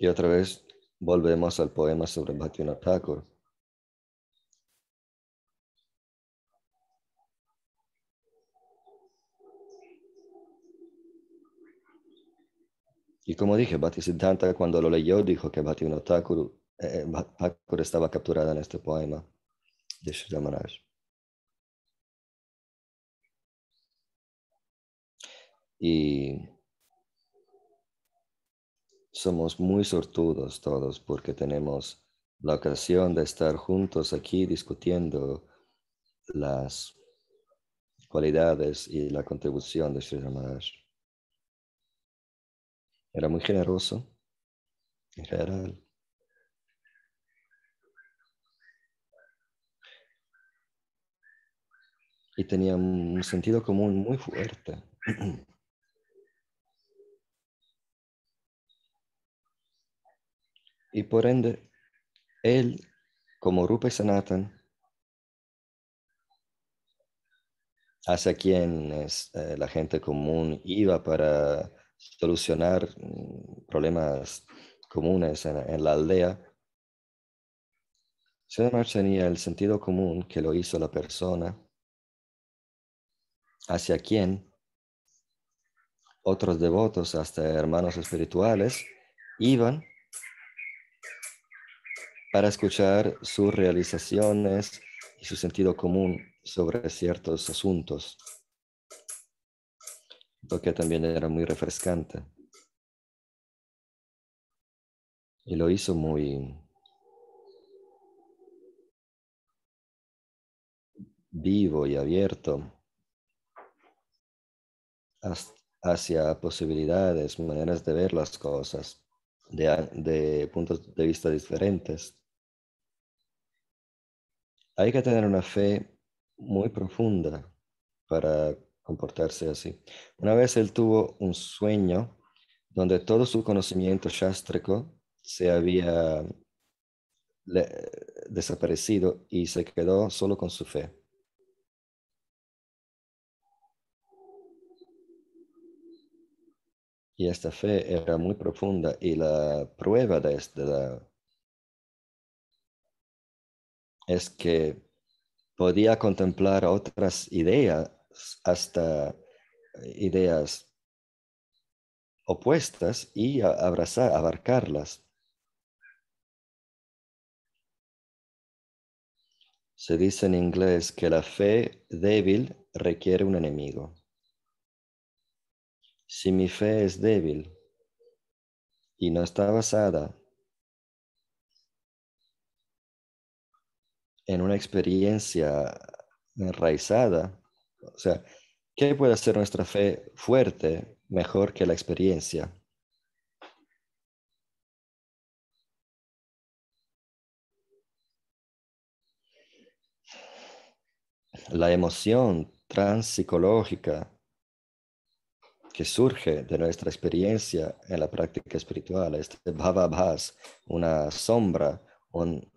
Y otra vez volvemos al poema sobre Bhaktivinoda Thakur. Y como dije, Bhaktisiddhanta cuando lo leyó dijo que Bhaktivinoda Thakur, Thakur estaba capturada en este poema de Sri Ramaraj. Y somos muy sortudos todos porque tenemos la ocasión de estar juntos aquí discutiendo las cualidades y la contribución de Sri Ramaraj. Era muy generoso en general. Y tenía un sentido común muy fuerte. Y por ende, él, como Rupa y Sanatan, hacia quien es eh, la gente común iba para solucionar mm, problemas comunes en, la aldea, Siddhartha tenía el sentido común que lo hizo la persona hacia quien otros devotos, hasta hermanos espirituales, iban para escuchar sus realizaciones y su sentido común sobre ciertos asuntos, lo que también era muy refrescante. Y lo hizo muy vivo y abierto hacia posibilidades, maneras de ver las cosas, de, de puntos de vista diferentes. Hay que tener una fe muy profunda para comportarse así. Una vez él tuvo un sueño donde todo su conocimiento shastrico se había desaparecido y se quedó solo con su fe. Y esta fe era muy profunda y la prueba de, esta es que podía contemplar otras ideas, hasta ideas opuestas y abrazar, abarcarlas. Se dice en inglés que la fe débil requiere un enemigo. Si mi fe es débil y no está basada en una experiencia enraizada, o sea, ¿qué puede hacer nuestra fe fuerte mejor que la experiencia? La emoción transpsicológica que surge de nuestra experiencia en la práctica espiritual, este bhavabhas, una sombra, un,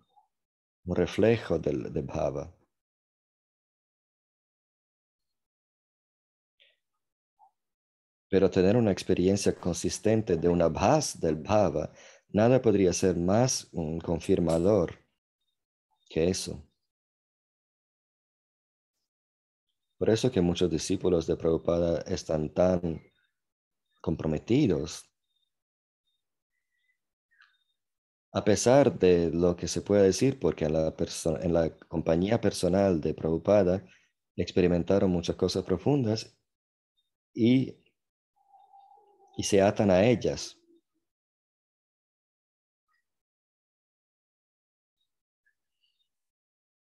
un reflejo del, de bhava. Pero tener una experiencia consistente de una bhas del bhava, nada podría ser más un confirmador que eso. Por eso que muchos discípulos de Prabhupada están tan comprometidos. A pesar de lo que se puede decir, porque en la, compañía personal de Prabhupada experimentaron muchas cosas profundas y, y se atan a ellas.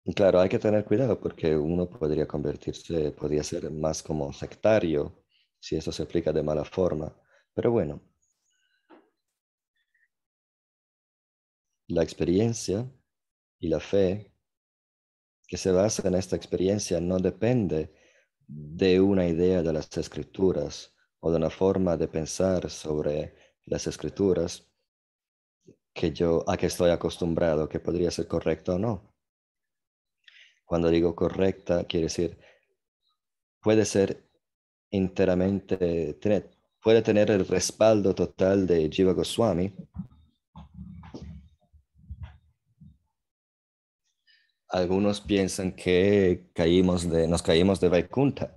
Y claro, hay que tener cuidado porque uno podría convertirse, podría ser más como sectario si eso se aplica de mala forma. Pero bueno, la experiencia y la fe que se basa en esta experiencia no depende de una idea de las escrituras o de una forma de pensar sobre las escrituras que yo a que estoy acostumbrado, que podría ser correcto o no. Cuando digo correcta, quiere decir, puede ser enteramente, puede tener el respaldo total de Jiva Goswami. Algunos piensan que caímos de, nos caímos de Vaikunta,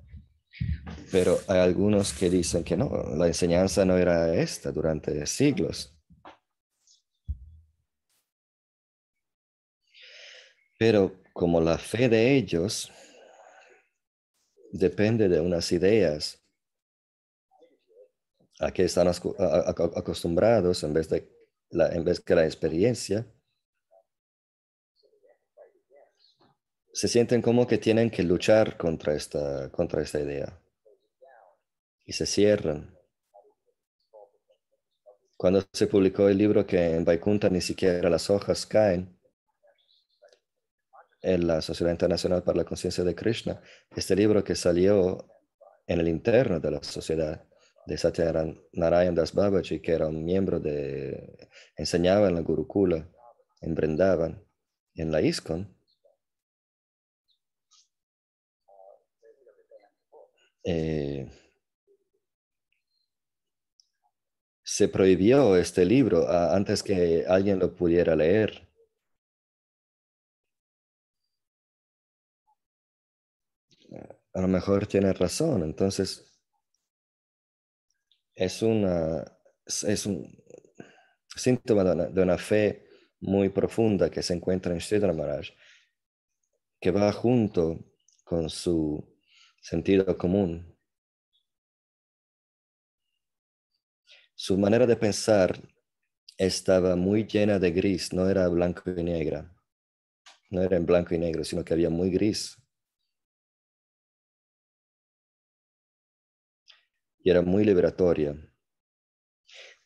pero hay algunos que dicen que no, la enseñanza no era esta durante siglos. Pero como la fe de ellos depende de unas ideas a que están acostumbrados en vez de la, en vez que la experiencia, se sienten como que tienen que luchar contra esta, contra esta idea y se cierran. Cuando se publicó el libro que en Vaikunta ni siquiera las hojas caen, en la Sociedad Internacional para la Conciencia de Krishna, este libro que salió en el interno de la sociedad de Satyanarayan Das Babaji, que era un miembro de, enseñaba en la Gurukula, en Brindavan, en la ISKCON. Eh, se prohibió este libro antes que alguien lo pudiera leer. a lo mejor tiene razón. Entonces, es, una, es un síntoma de una, fe muy profunda que se encuentra en Sridhar Maharaj, que va junto con su sentido común. Su manera de pensar estaba muy llena de gris, no era blanco y negra, no era en blanco y negro, sino que había muy gris. y era muy liberatoria.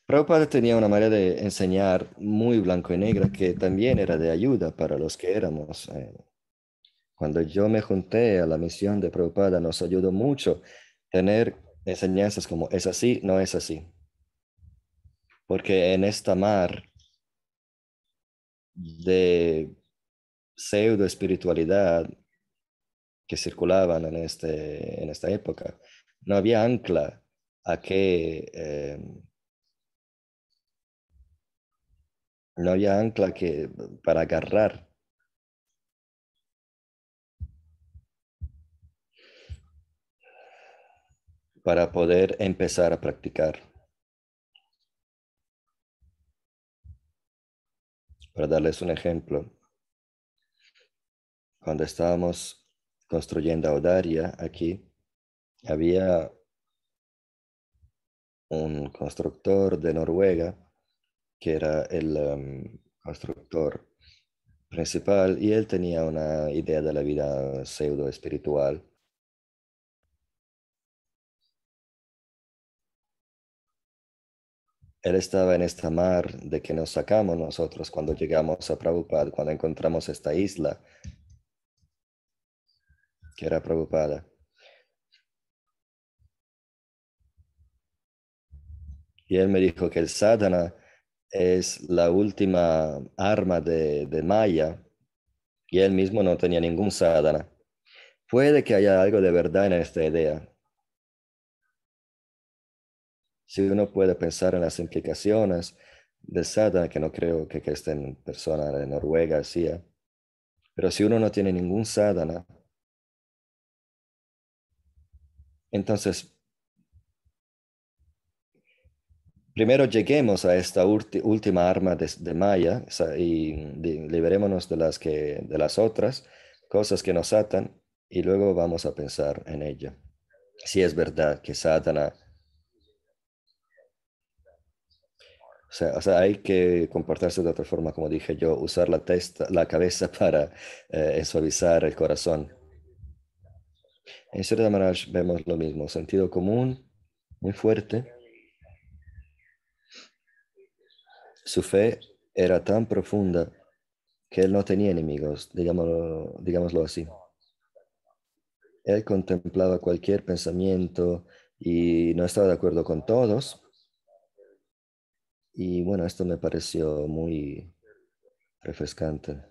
Prabhupada tenía una manera de enseñar muy blanco y negro que también era de ayuda para los que éramos. Eh, cuando yo me junté a la misión de Prabhupada, nos ayudó mucho tener enseñanzas como es así, no es así. Porque en esta mar de pseudo espiritualidad que circulaban en, este, en esta época, no había ancla a que em, no había ancla que para agarrar. Para poder empezar a practicar. Para darles un ejemplo, cuando estábamos construyendo Audaria aquí, había un constructor de Noruega que era el em, constructor principal y él tenía una idea de la vida pseudo espiritual. Él estaba en esta mar de que nos sacamos nosotros cuando llegamos a Prabhupada, cuando encontramos esta isla que era preocupada. Y él me dijo que el sadhana es la última arma de, de Maya y él mismo no tenía ningún sadhana. Puede que haya algo de verdad en esta idea. Si uno puede pensar en las implicaciones del sadhana, que no creo que, que esta persona de Noruega hacía, pero si uno no tiene ningún sadhana, entonces primero lleguemos a esta última arma de, Maya y liberémonos de las, que, de las otras cosas que nos atan y luego vamos a pensar en ella. Si es verdad que Satana... O sea, hay que comportarse de otra forma, como dije yo, usar la, testa, la cabeza para eh, suavizar el corazón. En Sri Maharaj vemos lo mismo, sentido común muy fuerte Su fe era tan profunda que él no tenía enemigos, digámoslo, digámoslo así. Él contemplaba cualquier pensamiento y no estaba de acuerdo con todos. Y bueno, esto me pareció muy refrescante.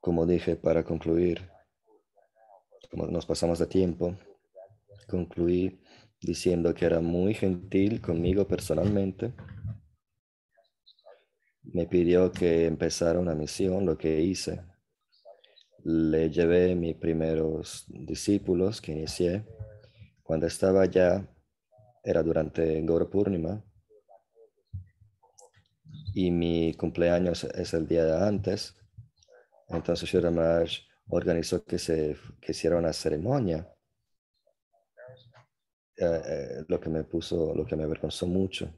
Como dije, para concluir, como nos pasamos de tiempo, concluí diciendo que era muy gentil conmigo personalmente. Me pidió que empezara una misión, lo que hice. Le llevé mis primeros discípulos que inicié. Cuando estaba allá, era durante Gaura Purnima, y mi cumpleaños es el día de antes. Entonces Shri organizó que se que hiciera una ceremonia eh, eh, lo que me puso, lo que me avergonzó mucho.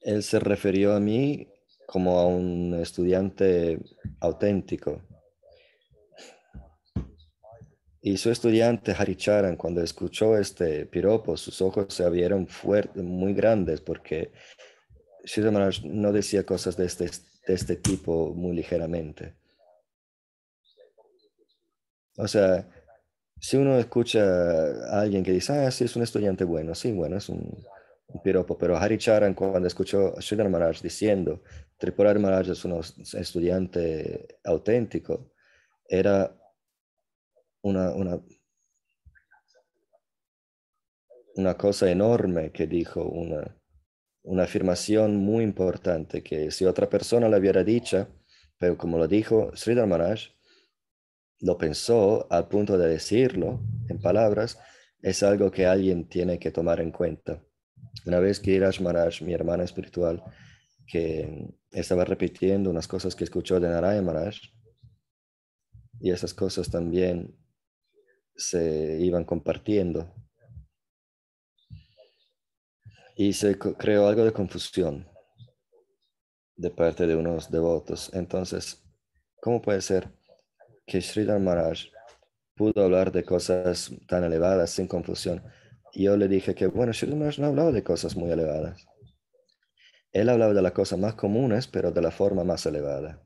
Él se refirió a mí como a un estudiante auténtico. Y su estudiante Haricharan, cuando escuchó este piropo, sus ojos se abrieron fuertes, muy grandes, porque Shri no decía cosas de este, de este tipo muy ligeramente. O sea, si uno escucha a alguien que dice, ah, sí, es un estudiante bueno, sí, bueno, es un, piropo, pero Hari Charan cuando escuchó a Sridhar Maharaj diciendo, Tripurari Maharaj es un estudiante auténtico, era una, una, una cosa enorme que dijo, una, una afirmación muy importante que si otra persona la hubiera dicho, pero como lo dijo Sridhar Maharaj, lo pensó al punto de decirlo en palabras, es algo que alguien tiene que tomar en cuenta. Una vez que Irash Maharaj, mi hermana espiritual, que estaba repitiendo unas cosas que escuchó de Narayana Maharaj, y esas cosas también se iban compartiendo. Y se creó algo de confusión de parte de unos devotos. Entonces, ¿cómo puede ser que Sridhar Maharaj pudo hablar de cosas tan elevadas sin confusión. Yo le dije que, bueno, Sridhar Maharaj no hablaba de cosas muy elevadas. Él hablaba de las cosas más comunes, pero de la forma más elevada.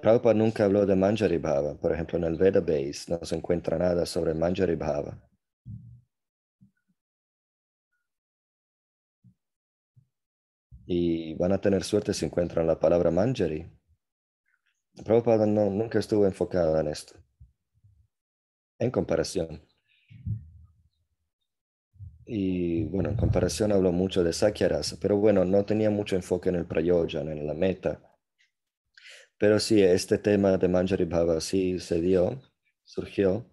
Prabhupada nunca habló de Manjari Bhava. Por ejemplo, en el Veda Base no se encuentra nada sobre Manjari Bhava. y van a tener suerte si encuentran la palabra Manjari. Prabhupada no, nunca estuvo enfocada en esto. En comparación. Y bueno, en comparación hablo mucho de Sakyarasa, pero bueno, no tenía mucho enfoque en el Prayojan, en la meta. Pero sí, este tema de Manjari Bhava sí se dio, surgió.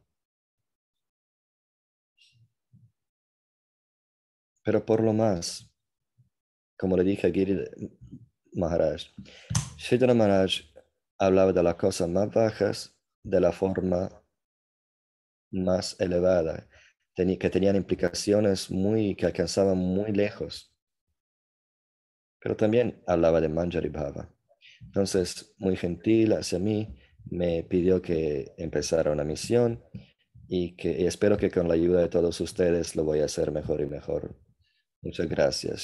Pero por lo más, como le dije a Giri Maharaj, Sridhara Maharaj hablaba de las cosas más bajas de la forma más elevada, que tenían implicaciones muy, que alcanzaban muy lejos. Pero también hablaba de Manjari Bhava. Entonces, muy gentil hacia mí, me pidió que empezara una misión y que espero que con la ayuda de todos ustedes lo voy a hacer mejor y mejor Muchas gracias.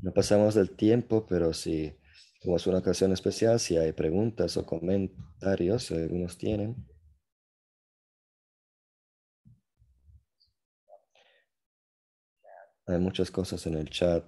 No pasamos del tiempo, pero si, como es una ocasión especial, si hay preguntas o comentarios, si algunos tienen. Hay muchas cosas en el chat.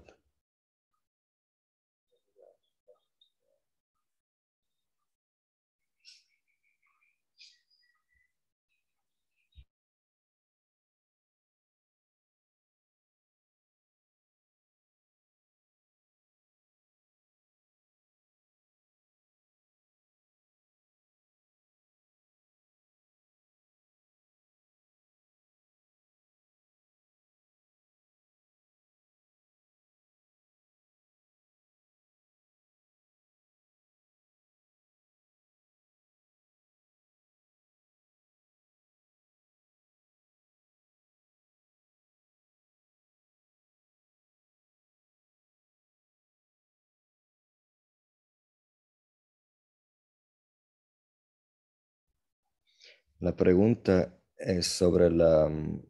La pregunta es sobre la mm,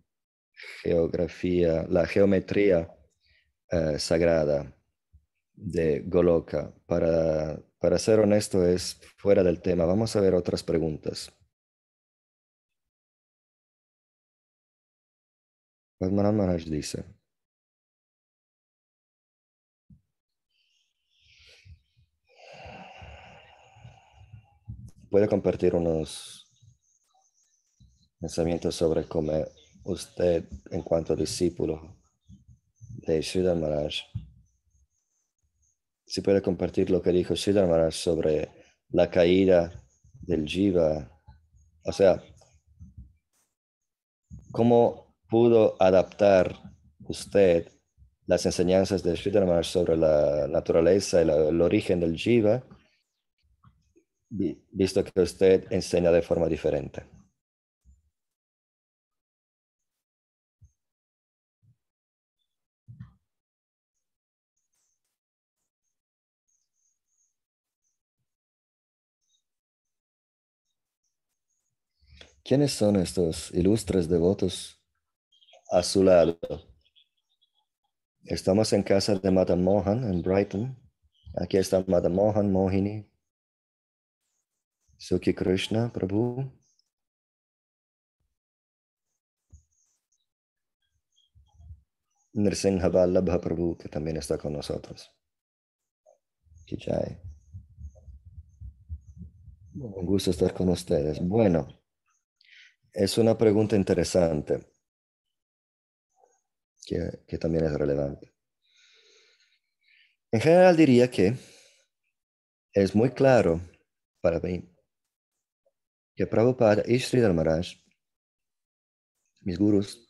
geografía, la geometría eh, sagrada de Goloka. Para, para ser honesto, es fuera del tema. Vamos a ver otras preguntas. Padmanabh Maharaj dice. Puede compartir unos pensamientos sobre cómo usted, en cuanto discípulo de Sridhar Maharaj, si puede compartir lo que dijo Sridhar Maharaj sobre la caída del Jiva, o sea, cómo pudo adaptar usted las enseñanzas de Sridhar Maharaj sobre la naturaleza y el origen del Jiva, vi- visto que usted enseña de forma diferente. ¿Quiénes son estos ilustres devotos a su lado? Estamos en casa de Madame Mohan en Brighton. Aquí está Madame Mohan, Mohini, Suki Krishna, Prabhu. Nrsimha Vallabha Prabhu, que también está con nosotros. Jai. Un gusto estar con ustedes. Bueno, es una pregunta interesante que, que también es relevante. En general diría que es muy claro para mí que Prabhupada y Sridhar Maharaj, mis gurus,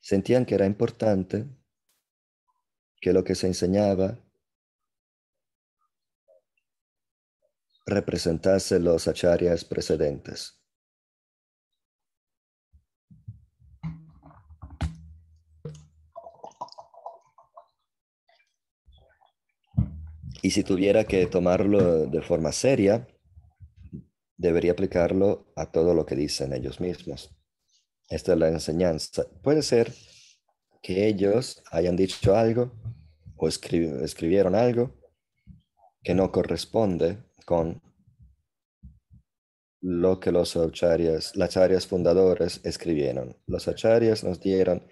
sentían que era importante que lo que se enseñaba representase los acharyas precedentes. Y si tuviera que tomarlo de forma seria, debería aplicarlo a todo lo que dicen ellos mismos. Esta es la enseñanza. Puede ser que ellos hayan dicho algo o escri- escribieron algo que no corresponde con lo que los acharyas, las acharyas fundadores escribieron. Los acharyas nos dieron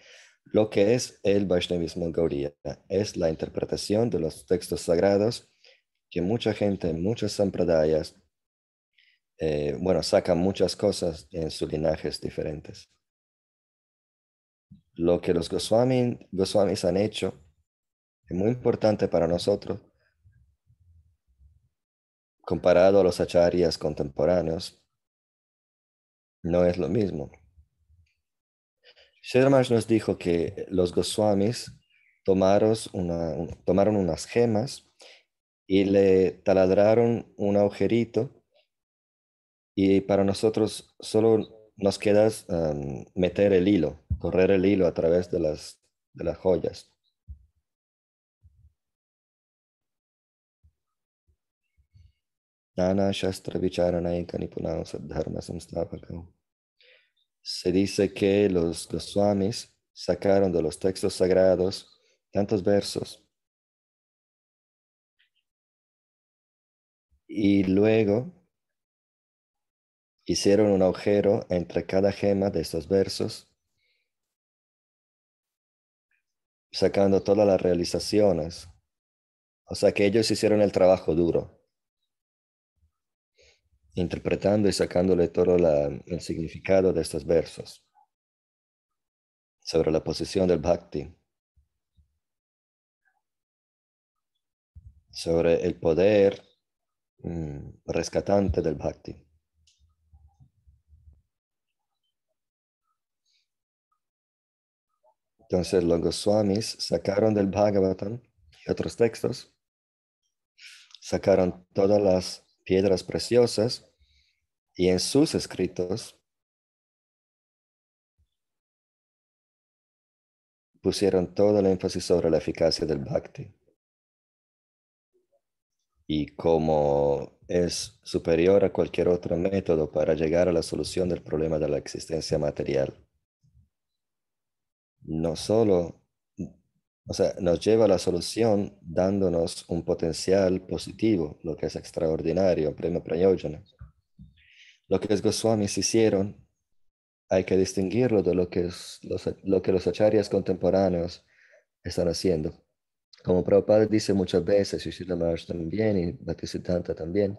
lo que es el Vaishnavismo Gaudiya. Es la interpretación de los textos sagrados que mucha gente en muchas sampradayas, eh, bueno, sacan muchas cosas en sus linajes diferentes. Lo que los Goswami, Goswamis han hecho es muy importante para nosotros comparado a los acharyas contemporáneos, no es lo mismo. Shermash nos dijo que los Goswamis tomaron, una, un- tomaron unas gemas y le taladraron un agujerito y para nosotros solo nos queda um, meter el hilo, correr el hilo a través de las, de las joyas. Se dice que los Goswamis sacaron de los textos sagrados tantos versos. Y luego hicieron un agujero entre cada gema de estos versos, sacando todas las realizaciones. O sea que ellos hicieron el trabajo duro, interpretando y sacándole todo el significado de estos versos sobre la posición del bhakti, sobre el poder mm, rescatante del bhakti. Entonces los Goswamis sacaron del Bhagavatam y otros textos, sacaron todas las piedras preciosas y en sus escritos pusieron todo el énfasis sobre la eficacia del bhakti. Y como es superior a cualquier otro método para llegar a la solución del problema de la existencia material. No solo, o sea, nos lleva a la solución dándonos un potencial positivo, lo que es extraordinario, premio prayojana. Lo que los Goswamis hicieron hay que distinguirlo de lo que, es, los, lo que los acharyas contemporáneos están haciendo. Como Prabhupada dice muchas veces, y Maharaj también, y Bhaktisiddhanta también,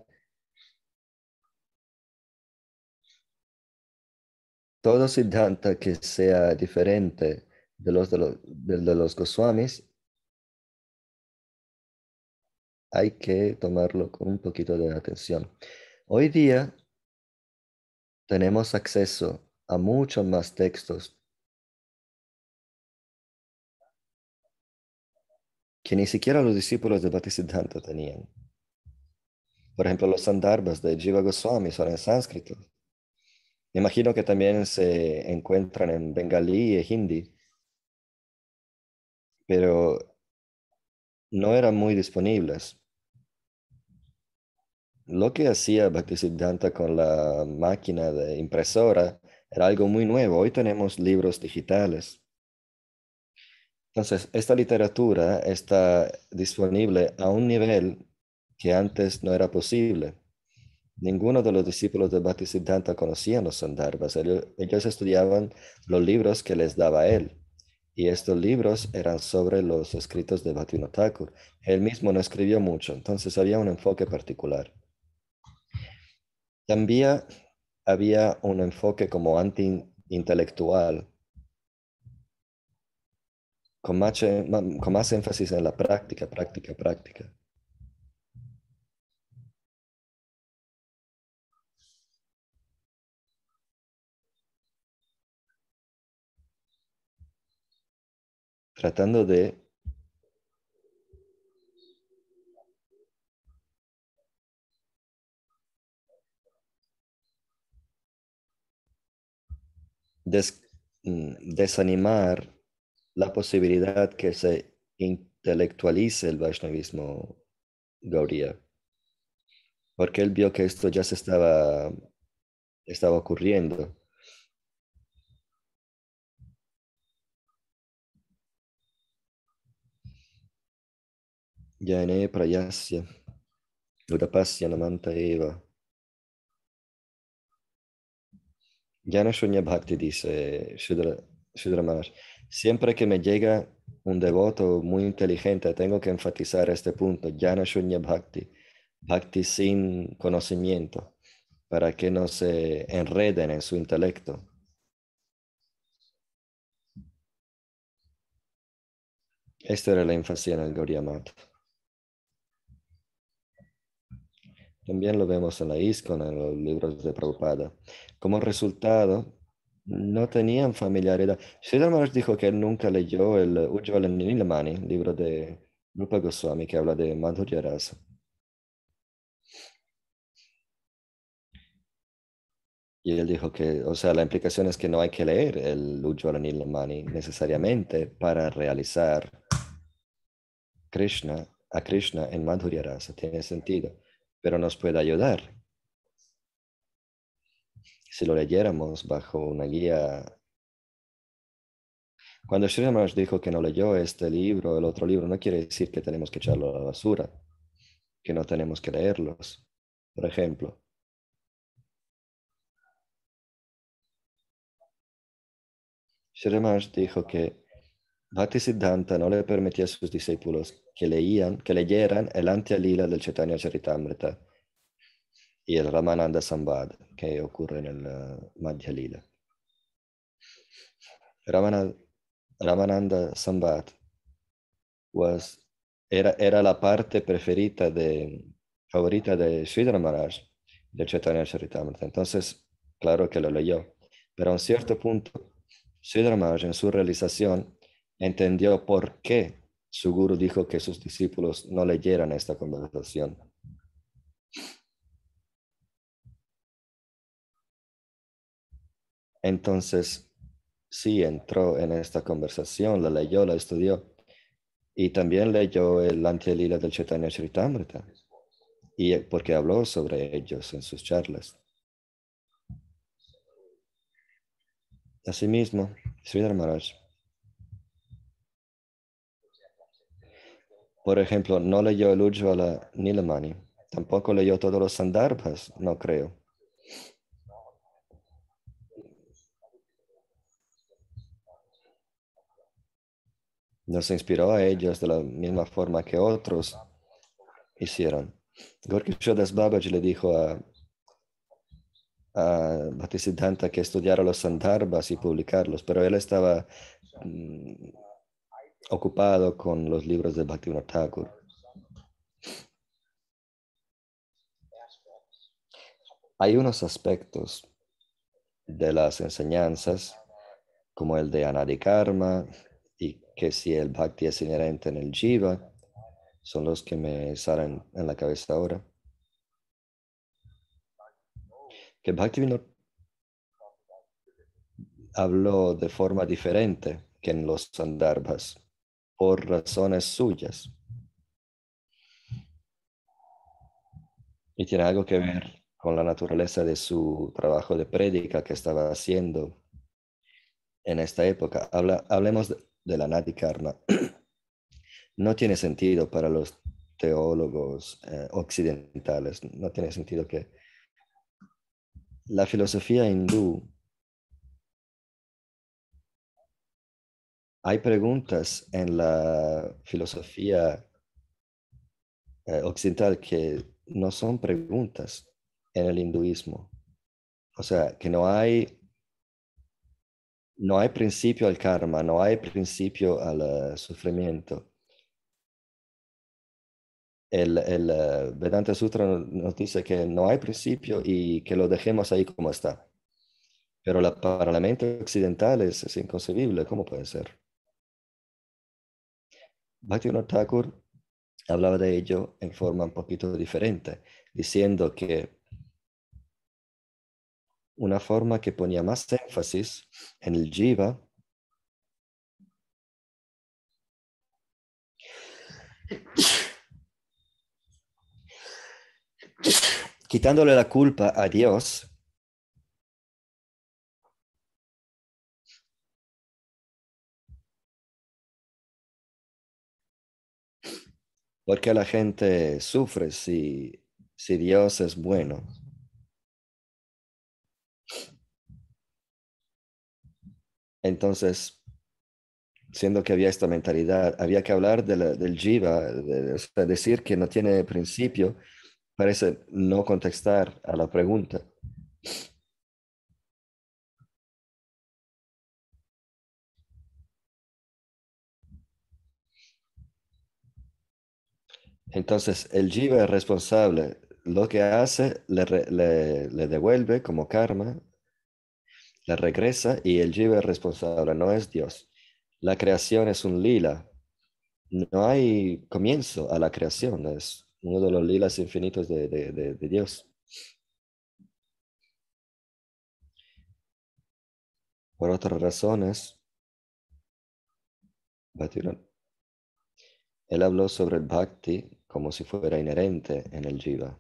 todo Siddhanta que sea diferente de los de los, de Goswamis, hay que tomarlo con un poquito de atención. Hoy día tenemos acceso a muchos más textos que ni siquiera los discípulos de Bhaktisiddhanta tenían. Por ejemplo, los sandarbas de Jiva Goswami son en sánscrito. Imagino que también se encuentran en bengalí y hindi, pero no eran muy disponibles. Lo que hacía Bhaktisiddhanta con la máquina de impresora era algo muy nuevo. Hoy tenemos libros digitales. Entonces, esta literatura está disponible a un nivel que antes no era posible. Ninguno de los discípulos de Bhaktisiddhanta conocían los sandarbas. Ellos, estudiaban los libros que les daba él. Y estos libros eran sobre los escritos de Bhaktivinoda Thakur. Él mismo no escribió mucho, entonces había un enfoque particular. También había un enfoque como anti-intelectual, con más, con más énfasis en la práctica, práctica, práctica. Tratando de Mm, desanimar la posibilidad que se intelectualice el Vaishnavismo Gaudiya. Porque él vio que esto ya se estaba, estaba ocurriendo. Yane Prayasya, Udapasya Namanta Eva. Jnana Shunya Bhakti dice Shudra, Siempre que me llega un devoto muy inteligente, tengo que enfatizar este punto. Jnana Shunya Bhakti. Bhakti sin conocimiento, para que no se enreden en su intelecto. Esta era la énfasis en el Gaudiya También lo vemos en la ISKCON, en los libros de Prabhupada. Como resultado, no tenían familiaridad. Sridhar dijo que él nunca leyó el Ujjvala Nilamani, libro de Rupa Goswami, que habla de Madhurya Rasa. Y él dijo que, o sea, la implicación es que no hay que leer el Ujjvala Nilamani necesariamente para realizar Krishna, a Krishna en Madhurya Rasa. Tiene sentido. Pero nos puede ayudar. Si lo leyéramos bajo una guía. Cuando Sri dijo que no leyó este libro, el otro libro, no quiere decir que tenemos que echarlo a la basura, que no tenemos que leerlos. Por ejemplo, Sri Maharaj dijo que Bhaktisiddhanta no le permitía a sus discípulos que leían, que leyeran el Antya Lila del Chaitanya Charitamrita y el Ramananda Sambad que ocurre en el uh, Madhya Lila. Ramananda, Ramananda Sambad was, era, era la parte preferida de, favorita de Sridhar Maharaj del Chaitanya Charitamrita. Entonces, claro que lo leyó. Pero a un cierto punto, Sridhar Maharaj en su realización entendió por qué su guru dijo que sus discípulos no leyeran esta conversación. Entonces, sí entró en esta conversación, la leyó, la estudió y también leyó el Antielila del Chaitanya y porque habló sobre ellos en sus charlas. Asimismo, Sridhar Maharaj Por ejemplo, no leyó el Ujjvala Nilamani. Tampoco leyó todos los Sandarbhas, no creo. Nos inspiró a ellos de la misma forma que otros hicieron. Gorkishodas Babaji le dijo a, a que estudiara los Sandarbhas y publicarlos, pero él estaba mm, ocupado con los libros de Bhaktivinoda Thakur. Hay unos aspectos de las enseñanzas, como el de Anadikarma, y que si el Bhakti es inherente en el Jiva, son los que me salen en la cabeza ahora. Que Bhaktivinoda habló de forma diferente que en los Sandarbhas por razones suyas. Y tiene algo que ver con la naturaleza de su trabajo de prédica que estaba haciendo en esta época. hablemos de, la Nati Karma. No tiene sentido para los teólogos eh, occidentales. No tiene sentido que la filosofía hindú hay preguntas en la filosofía eh, occidental que no son preguntas en el hinduismo. O sea, que no hay, no hay principio al karma, no hay principio al eh, sufrimiento. El, el eh, Vedanta Sutra nos dice que no hay principio y que lo dejemos ahí como está. Pero la, para la mente occidental es, es inconcebible. ¿Cómo puede ser? Bhaktivinoda Thakur hablaba de ello en forma un poquito diferente, diciendo que una forma que ponía más énfasis en el jiva quitándole la culpa a Dios Porque la gente sufre si, si Dios es bueno. Entonces, siendo que había esta mentalidad, había que hablar del jiva, de, decir que no tiene principio, parece no contestar a la pregunta. Entonces, el jiva es responsable. Lo que hace le, devuelve como karma, le regresa y el jiva es responsable, no es Dios. La creación es un lila. No hay comienzo a la creación, es uno de los lilas infinitos de, de Dios. Por otras razones, él habló sobre el bhakti como si fuera inherente en el jiva.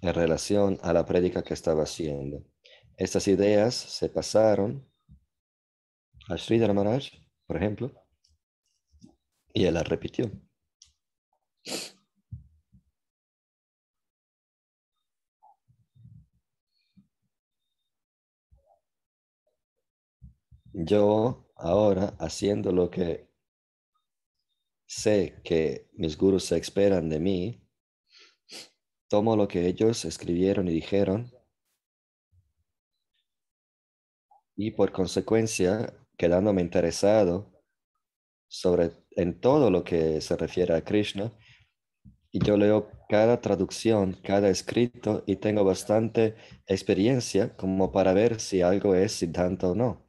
En relación a la prédica que estaba haciendo. Estas ideas se pasaron a Sridhar Maharaj, por ejemplo, y él las repitió. Yo ahora haciendo lo que sé que mis gurus se esperan de mí, tomo lo que ellos escribieron y dijeron y por consecuencia, quedándome interesado sobre en todo lo que se refiere a Krishna, y yo leo cada traducción, cada escrito y tengo bastante experiencia como para ver si algo es Siddhanta o no.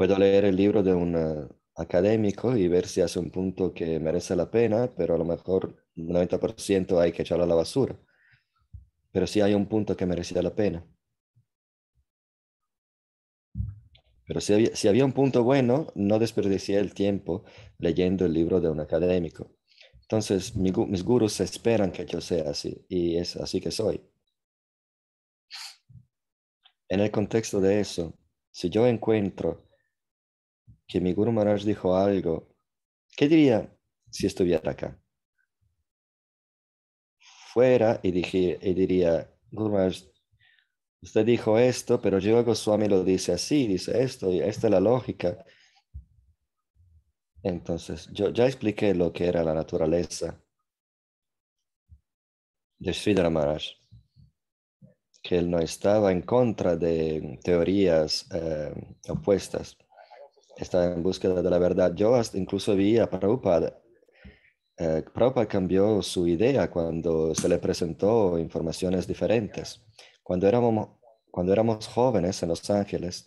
Puedo leer el libro de un eh, académico y ver si hace un punto que merece la pena, pero a lo mejor 90% hay que echarlo a la basura. Pero si hay un punto que merecía la pena. Pero si había, si había un punto bueno, no desperdicié el tiempo leyendo el libro de un académico. Entonces, mis gurus esperan que yo sea así y es así que soy. En el contexto de eso, si yo encuentro que mi Guru Maharaj dijo algo, ¿qué diría si estuviera acá? Fuera y, diría, Guru Maharaj, usted dijo esto, pero Yoga Goswami lo dice así, dice esto, y esta es la lógica. Entonces, yo ya expliqué lo que era la naturaleza de Sridhar Maharaj, que él no estaba en contra de teorías eh, opuestas está en búsqueda de la verdad. Yo hasta incluso vi a Prabhupada. Eh, Prabhupada cambió su idea cuando se le presentó informaciones diferentes. Cuando éramos, cuando éramos jóvenes en Los Ángeles,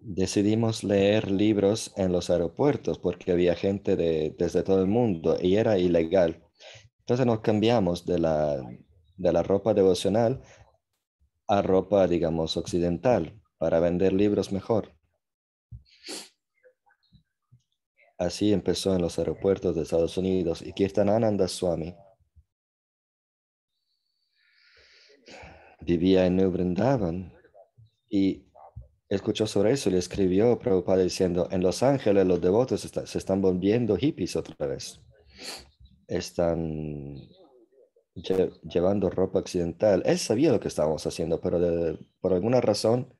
decidimos leer libros en los aeropuertos porque había gente de, desde todo el mundo y era ilegal. Entonces nos cambiamos de la, de la ropa devocional a ropa, digamos, occidental para vender libros mejor. Así empezó en los aeropuertos de Estados Unidos y Kirtanananda Swami vivía en New Brindavan y escuchó sobre eso y le escribió Prabhupada diciendo, en Los Ángeles los devotos se están volviendo hippies otra vez. Están llevando ropa occidental. Él sabía lo que estábamos haciendo, pero por alguna razón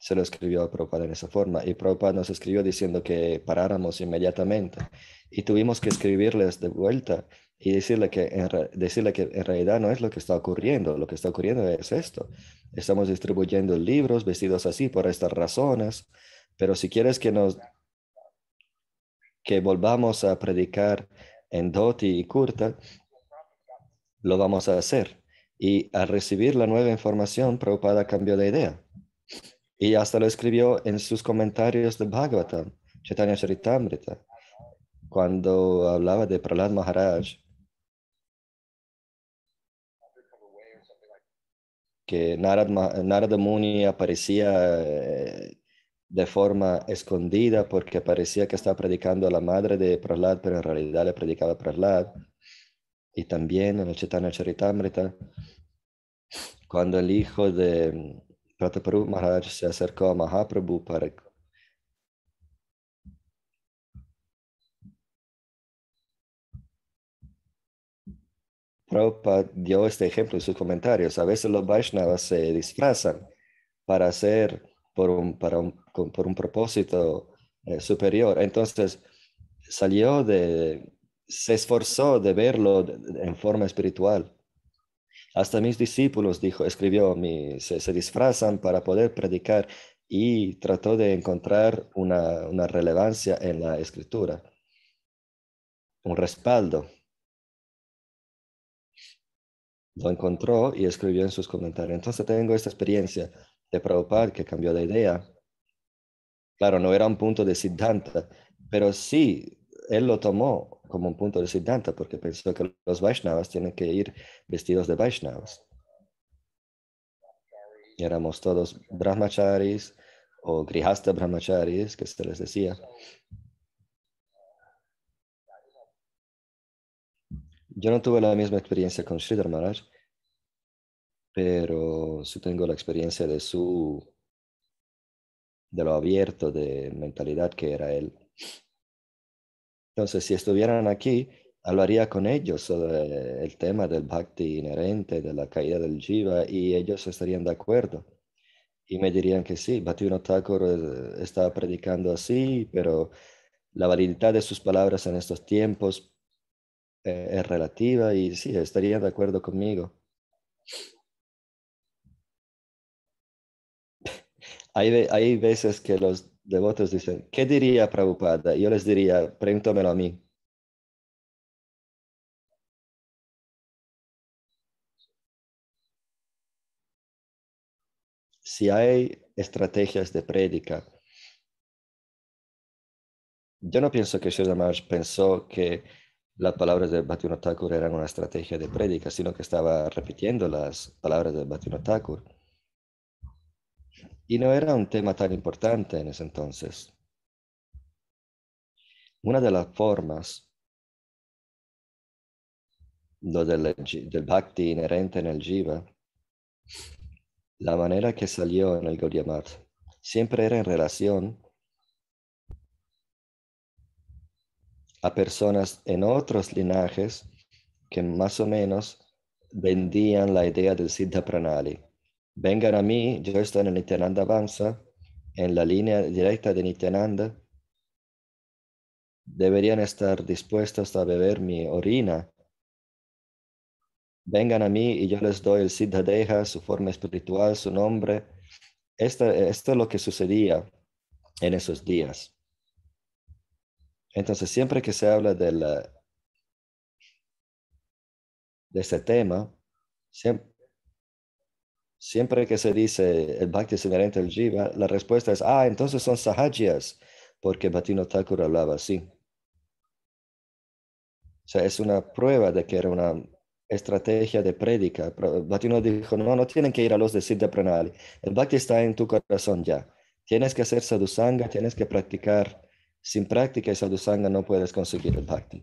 se lo escribió a Prabhupada en esa forma. Y Prabhupada nos escribió diciendo que paráramos inmediatamente. Y tuvimos que escribirles de vuelta y decirle que, en, decirle que en realidad no es lo que está ocurriendo. Lo que está ocurriendo es esto. Estamos distribuyendo libros vestidos así por estas razones. Pero si quieres que nos que volvamos a predicar en Doti y Kurta, lo vamos a hacer. Y al recibir la nueva información, Prabhupada cambió de idea y hasta lo escribió en sus comentarios de Bhagavatam, Chaitanya Charitamrita, cuando hablaba de Prahlad Maharaj. Que Narada, Muni aparecía eh, de forma escondida porque parecía que estaba predicando a la madre de Prahlad, pero en realidad le predicaba a Prahlad. Y también en el Chaitanya Charitamrita, cuando el hijo de Prataparu Maharaj se acercó a Mahaprabhu para Prabhupada dio este ejemplo en sus comentarios. A veces los Vaishnavas se disfrazan para hacer por un, para un, por un propósito eh, superior. Entonces salió de, se esforzó de verlo en forma espiritual. Hasta mis discípulos, dijo, escribió, se, disfrazan para poder predicar y trató de encontrar una, una relevancia en la escritura, un respaldo. Lo encontró y escribió en sus comentarios. Entonces tengo esta experiencia de Prabhupada que cambió de idea. Claro, no era un punto de Siddhanta, pero sí, él lo tomó como un punto de Siddhanta porque pensó que los Vaishnavas tienen que ir vestidos de Vaishnavas. éramos todos brahmacharis o grihasta brahmacharis, que se les decía. Yo no tuve la misma experiencia con Sridhar Maharaj, pero sí tengo la experiencia de su de lo abierto de mentalidad que era él. Entonces, si estuvieran aquí, hablaría con ellos sobre el tema del bhakti inherente, de la caída del jiva, y ellos estarían de acuerdo. Y me dirían que sí, Bhaktivinoda Thakur eh, estaba predicando así, pero la valididad de sus palabras en estos tiempos eh, es relativa y sí, estarían de acuerdo conmigo. Hay, hay veces que los devotos dicen, ¿qué diría Prabhupada? Yo les diría, pregúntamelo a mí. Si hay estrategias de prédica, yo no pienso que Shri pensó que las palabras de Bhaktivinoda Thakur eran una estrategia de prédica, sino que estaba repitiendo las palabras de Bhaktivinoda Thakur. Y no era un tema tan importante en ese entonces. Una de las formas lo del, del bhakti inherente en el jiva, la manera que salió en el Gaudiya siempre era en relación a personas en otros linajes que más o menos vendían la idea del Siddha Pranali vengan a mí, yo estoy en Nityananda Avanza, en la línea directa de Nityananda, deberían estar dispuestos a beber mi orina. Vengan a mí y yo les doy el Siddha Deha, su forma espiritual, su nombre. Esto, es lo que sucedía en esos días. Entonces, siempre que se habla de, la, de ese tema, siempre, Siempre que se dice el bhakti es inherente al jiva, la respuesta es, ah, entonces son sahajias, porque Bhatino Thakur hablaba así. O sea, es una prueba de que era una estrategia de prédica. Bhatino dijo, no, no tienen que ir a los de Siddha Pranali. El bhakti está en tu corazón ya. Tienes que hacer sadhusanga, tienes que practicar. Sin práctica y sadhusanga no puedes conseguir el bhakti.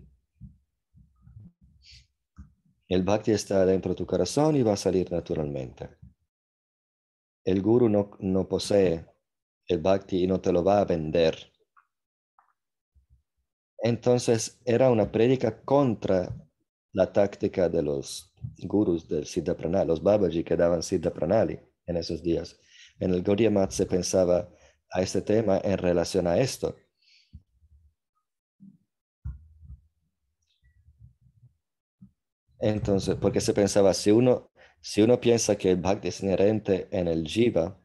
El bhakti está dentro de tu corazón y va a salir naturalmente el guru no, no posee el bhakti y no te lo va a vender. Entonces era una prédica contra la táctica de los gurus del Siddha Pranali, los Babaji que daban Siddha Pranali en esos días. En el Gaudiya Mat se pensaba a este tema en relación a esto. Entonces, porque se pensaba, si uno si uno piensa que el bhakti es inherente en el jiva,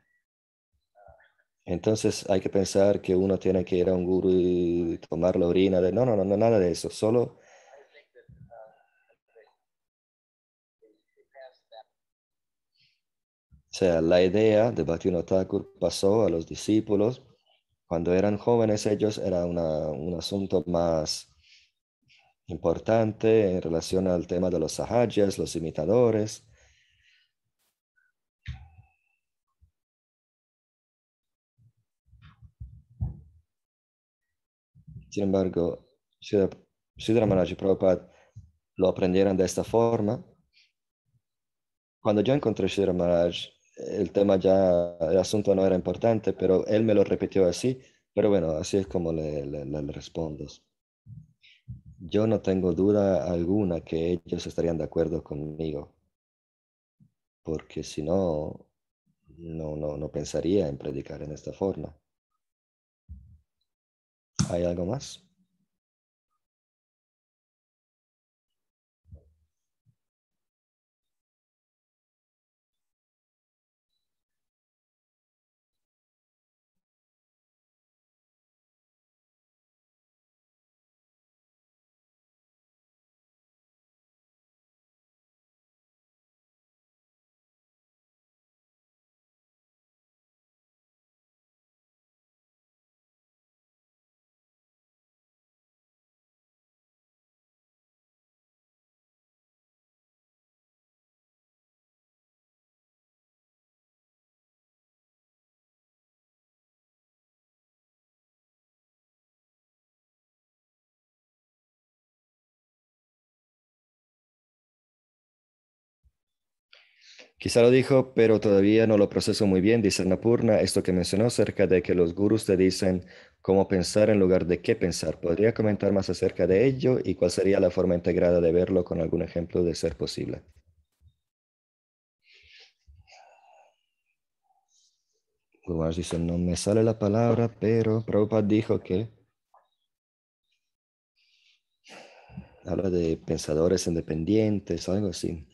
entonces hay que pensar que uno tiene que ir a un guru y tomar la orina de... No, no, no, nada de eso. Solo... O sea, la idea de Bhaktivinoda Thakur pasó a los discípulos. Cuando eran jóvenes ellos era un asunto más importante en relación al tema de los sahajas, los imitadores. Sin embargo, Sridhar Maharaj y Prabhupada lo aprendieron de esta forma. Cuando yo encontré Sridhar Maharaj, el tema ya, el asunto no era importante, pero él me lo repitió así. Pero bueno, así es como le, le respondo. Yo no tengo duda alguna que ellos estarían de acuerdo conmigo, porque si no, no, no, no pensaría en predicar en esta forma. ¿Hay algo más? Quizá lo dijo, pero todavía no lo proceso muy bien, dice Napurna, esto que mencionó acerca de que los gurús te dicen cómo pensar en lugar de qué pensar. ¿Podría comentar más acerca de ello y cuál sería la forma integrada de verlo con algún ejemplo de ser posible? Gurús dice, no me sale la palabra, pero Prabhupada dijo que habla de pensadores independientes, algo así.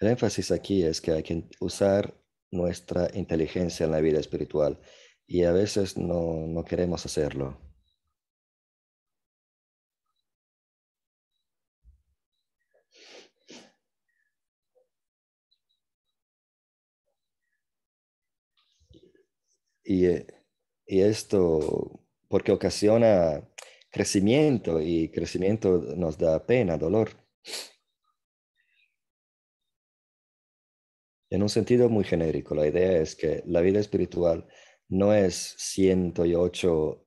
El énfasis aquí es que hay que usar nuestra inteligencia en la vida espiritual y a veces no, no queremos hacerlo. Y, eh, y esto porque ocasiona crecimiento y crecimiento nos da pena, dolor. En un sentido muy genérico, la idea es que la vida espiritual no es 108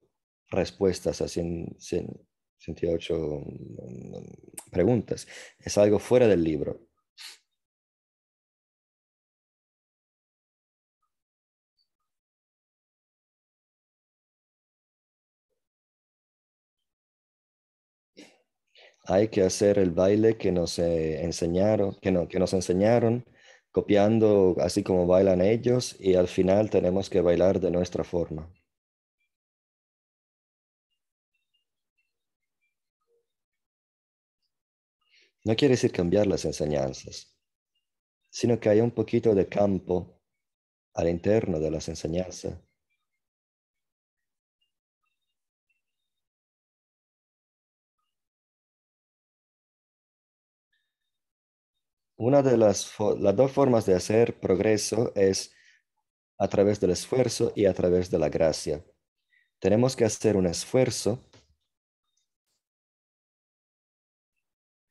respuestas a 108 mm, preguntas, es algo fuera del libro. Hay que hacer el baile que nos eh, enseñaron, que, no, que nos enseñaron copiando así como bailan ellos y al final tenemos que bailar de nuestra forma. No quiere decir cambiar las enseñanzas, sino que hay un poquito de campo al interno de las enseñanzas. Una de las, las dos formas de hacer progreso es a través del esfuerzo y a través de la gracia. Tenemos que hacer un esfuerzo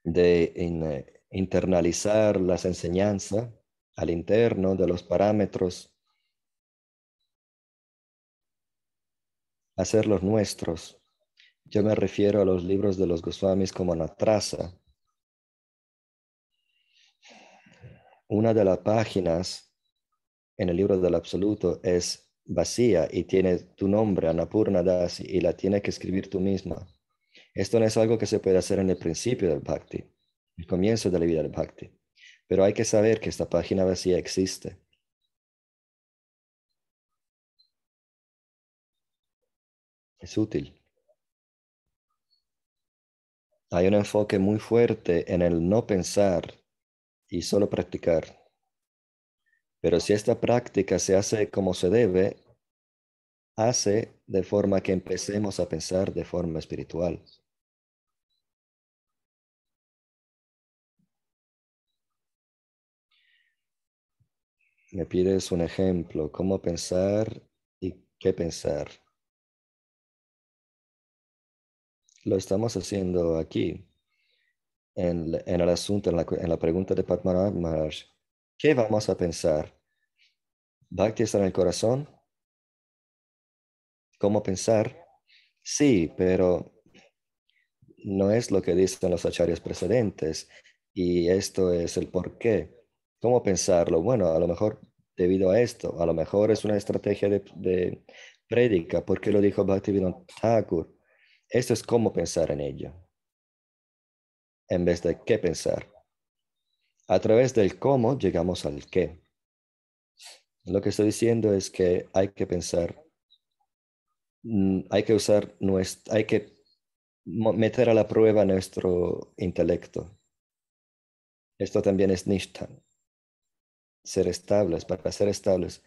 de internalizar las enseñanzas al interno de los parámetros, hacerlos nuestros. Yo me refiero a los libros de los Goswamis como Natrasa, una de las páginas en el libro del absoluto es vacía y tiene tu nombre, Anapurna Dasi, y la tienes que escribir tú misma. Esto no es algo que se puede hacer en el principio del Bhakti, el comienzo de la vida del Bhakti. Pero hay que saber que esta página vacía existe. Es útil. Hay un enfoque muy fuerte en el no pensar y solo practicar. Pero si esta práctica se hace como se debe, hace de forma que empecemos a pensar de forma espiritual. Me pides un ejemplo, cómo pensar y qué pensar. Lo estamos haciendo aquí en, el asunto, en la, pregunta de Padmanabh Maharaj, ¿qué vamos a pensar? ¿Bhakti está en el corazón? ¿Cómo pensar? Sí, pero no es lo que dicen los acharyas precedentes y esto es el por qué. ¿Cómo pensarlo? Bueno, a lo mejor debido a esto, a lo mejor es una estrategia de, de prédica, porque lo dijo Bhaktivinoda Thakur. Esto es cómo pensar en ello en vez de qué pensar. A través del cómo llegamos al qué. Lo que estoy diciendo es que hay que pensar, mm, hay que usar nuestro, hay que meter a la prueba nuestro intelecto. Esto también es nishta. Ser estables, para ser estables,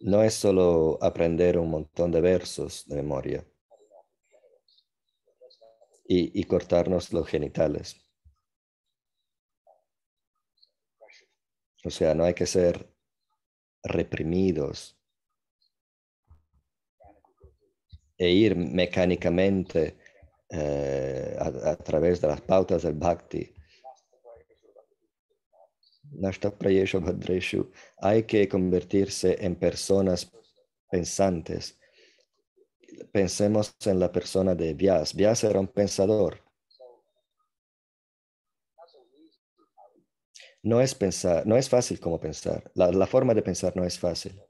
no es solo aprender un montón de versos de memoria y, cortarnos los genitales. O sea, no hay que ser reprimidos e ir mecánicamente eh, a, través de las pautas del bhakti. Hay que convertirse en personas pensantes pensemos en la persona de Vyas. Vyas era un pensador. No es pensar, no es fácil como pensar. La, la forma de pensar no es fácil.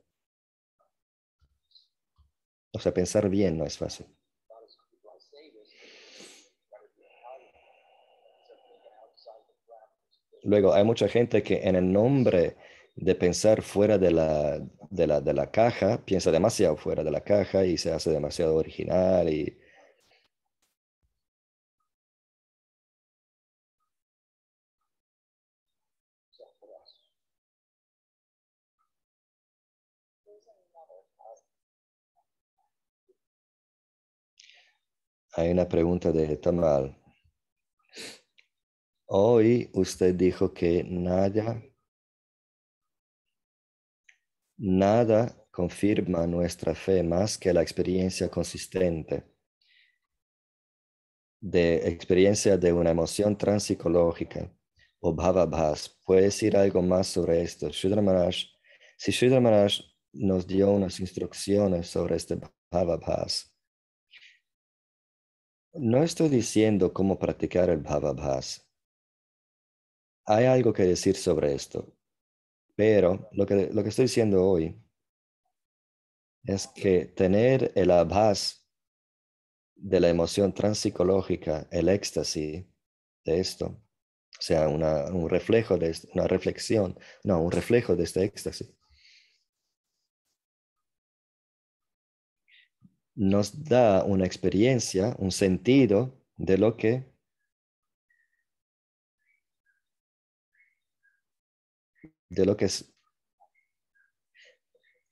O sea, pensar bien no es fácil. Luego, hay mucha gente que en el nombre de pensar fuera de la, de la, de la caja, piensa demasiado fuera de la caja y se hace demasiado original y hay una pregunta de Tamal. Hoy usted dijo que nada, nada confirma nuestra fe más que la experiencia consistente de experiencia de una emoción transpsicológica o bhavabhas. ¿Puede decir algo más sobre esto? Maharaj, si Shudra Maharaj nos dio unas instrucciones sobre este bhavabhas, no estoy diciendo cómo practicar el bhavabhas. Hay algo que decir sobre esto, pero lo que, lo que estoy diciendo hoy es que tener el abhas de la emoción transpsicológica, el éxtasis de esto, o sea, una, un reflejo de una reflexión, no, un reflejo de este éxtasis, nos da una experiencia, un sentido de lo que de lo que es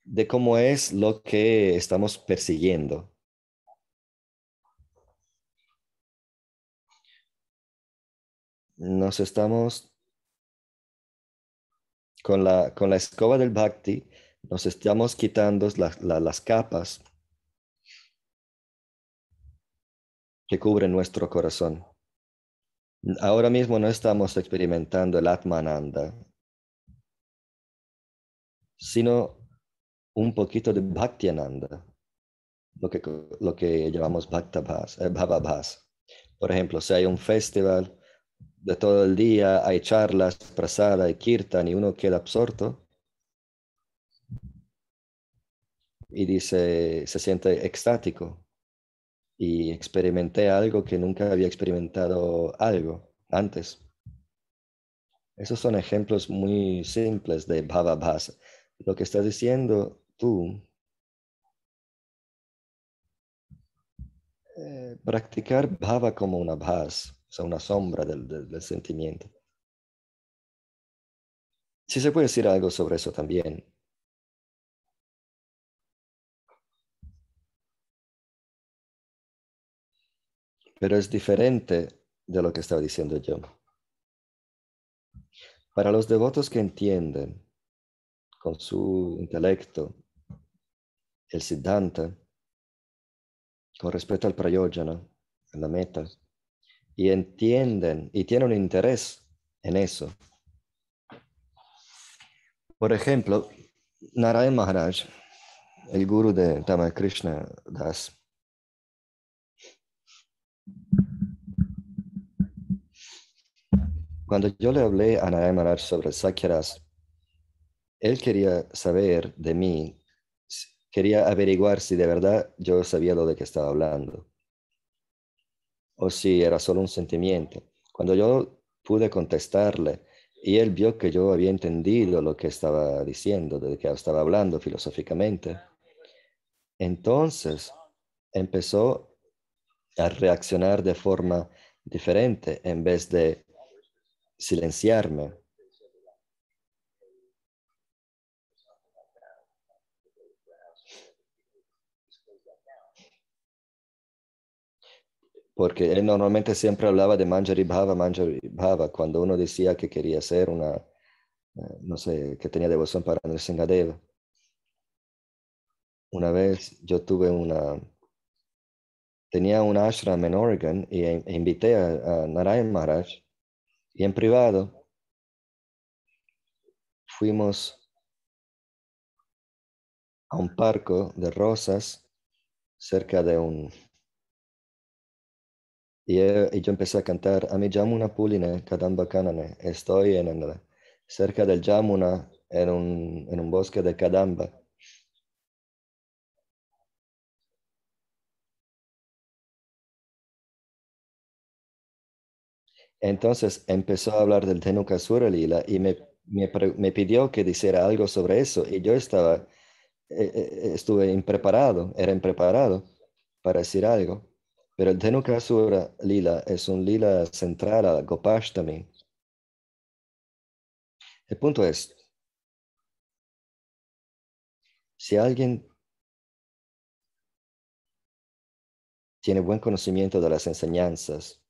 de cómo es lo que estamos persiguiendo. Nos estamos con la, con la escoba del bhakti, nos estamos quitando las capas que cubren nuestro corazón. Ahora mismo no estamos experimentando el Atmananda, sino un poquito de Bhaktiananda, lo que, lo que llamamos eh, Bhavabhas. Por ejemplo, si hay un festival de todo el día, hay charlas, prasada y kirtan y uno queda absorto y dice, se siente extático y experimenté algo que nunca había experimentado algo antes. Esos son ejemplos muy simples de Bhavabhasa lo que estás diciendo tú, eh, practicar bhava como una bhas, o sea, una sombra del, del, sentimiento. Si se puede decir algo sobre eso también. Pero es diferente de lo que estaba diciendo yo. Para los devotos que entienden con su intelecto, el siddhanta, con respecto al prayojana, la meta, y entienden y tienen interés en eso. Por ejemplo, Narayan Maharaj, el guru de Tama Krishna Das, cuando yo le hablé a Narayan Maharaj sobre Sakyaras, él quería saber de mí, quería averiguar si de verdad yo sabía lo de que estaba hablando o si era solo un sentimiento. Cuando yo pude contestarle y él vio que yo había entendido lo que estaba diciendo, de que estaba hablando filosóficamente, entonces empezó a reaccionar de forma diferente en vez de silenciarme porque él normalmente siempre hablaba de Manjari Bhava, Manjari Bhava, cuando uno decía que quería ser una, eh, no sé, que tenía devoción para Nrsingadeva. Una vez yo tuve una, tenía un ashram en Oregon y e, e invité a, a Narayan Maharaj y en privado fuimos a un parco de rosas cerca de un... Y, yo empecé a cantar, a mi Yamuna Puline, Kadamba Kanane. Estoy en el, cerca del Yamuna, en un, en un bosque de Kadamba. Entonces empezó a hablar del Tenukasura Lila y me, me, me pidió que dijera algo sobre eso y yo estaba, eh, eh, estuve impreparado, era impreparado para decir algo. Pero el Tenukasura Lila es un lila central a Gopashtami. El punto es, si alguien tiene buen conocimiento de las enseñanzas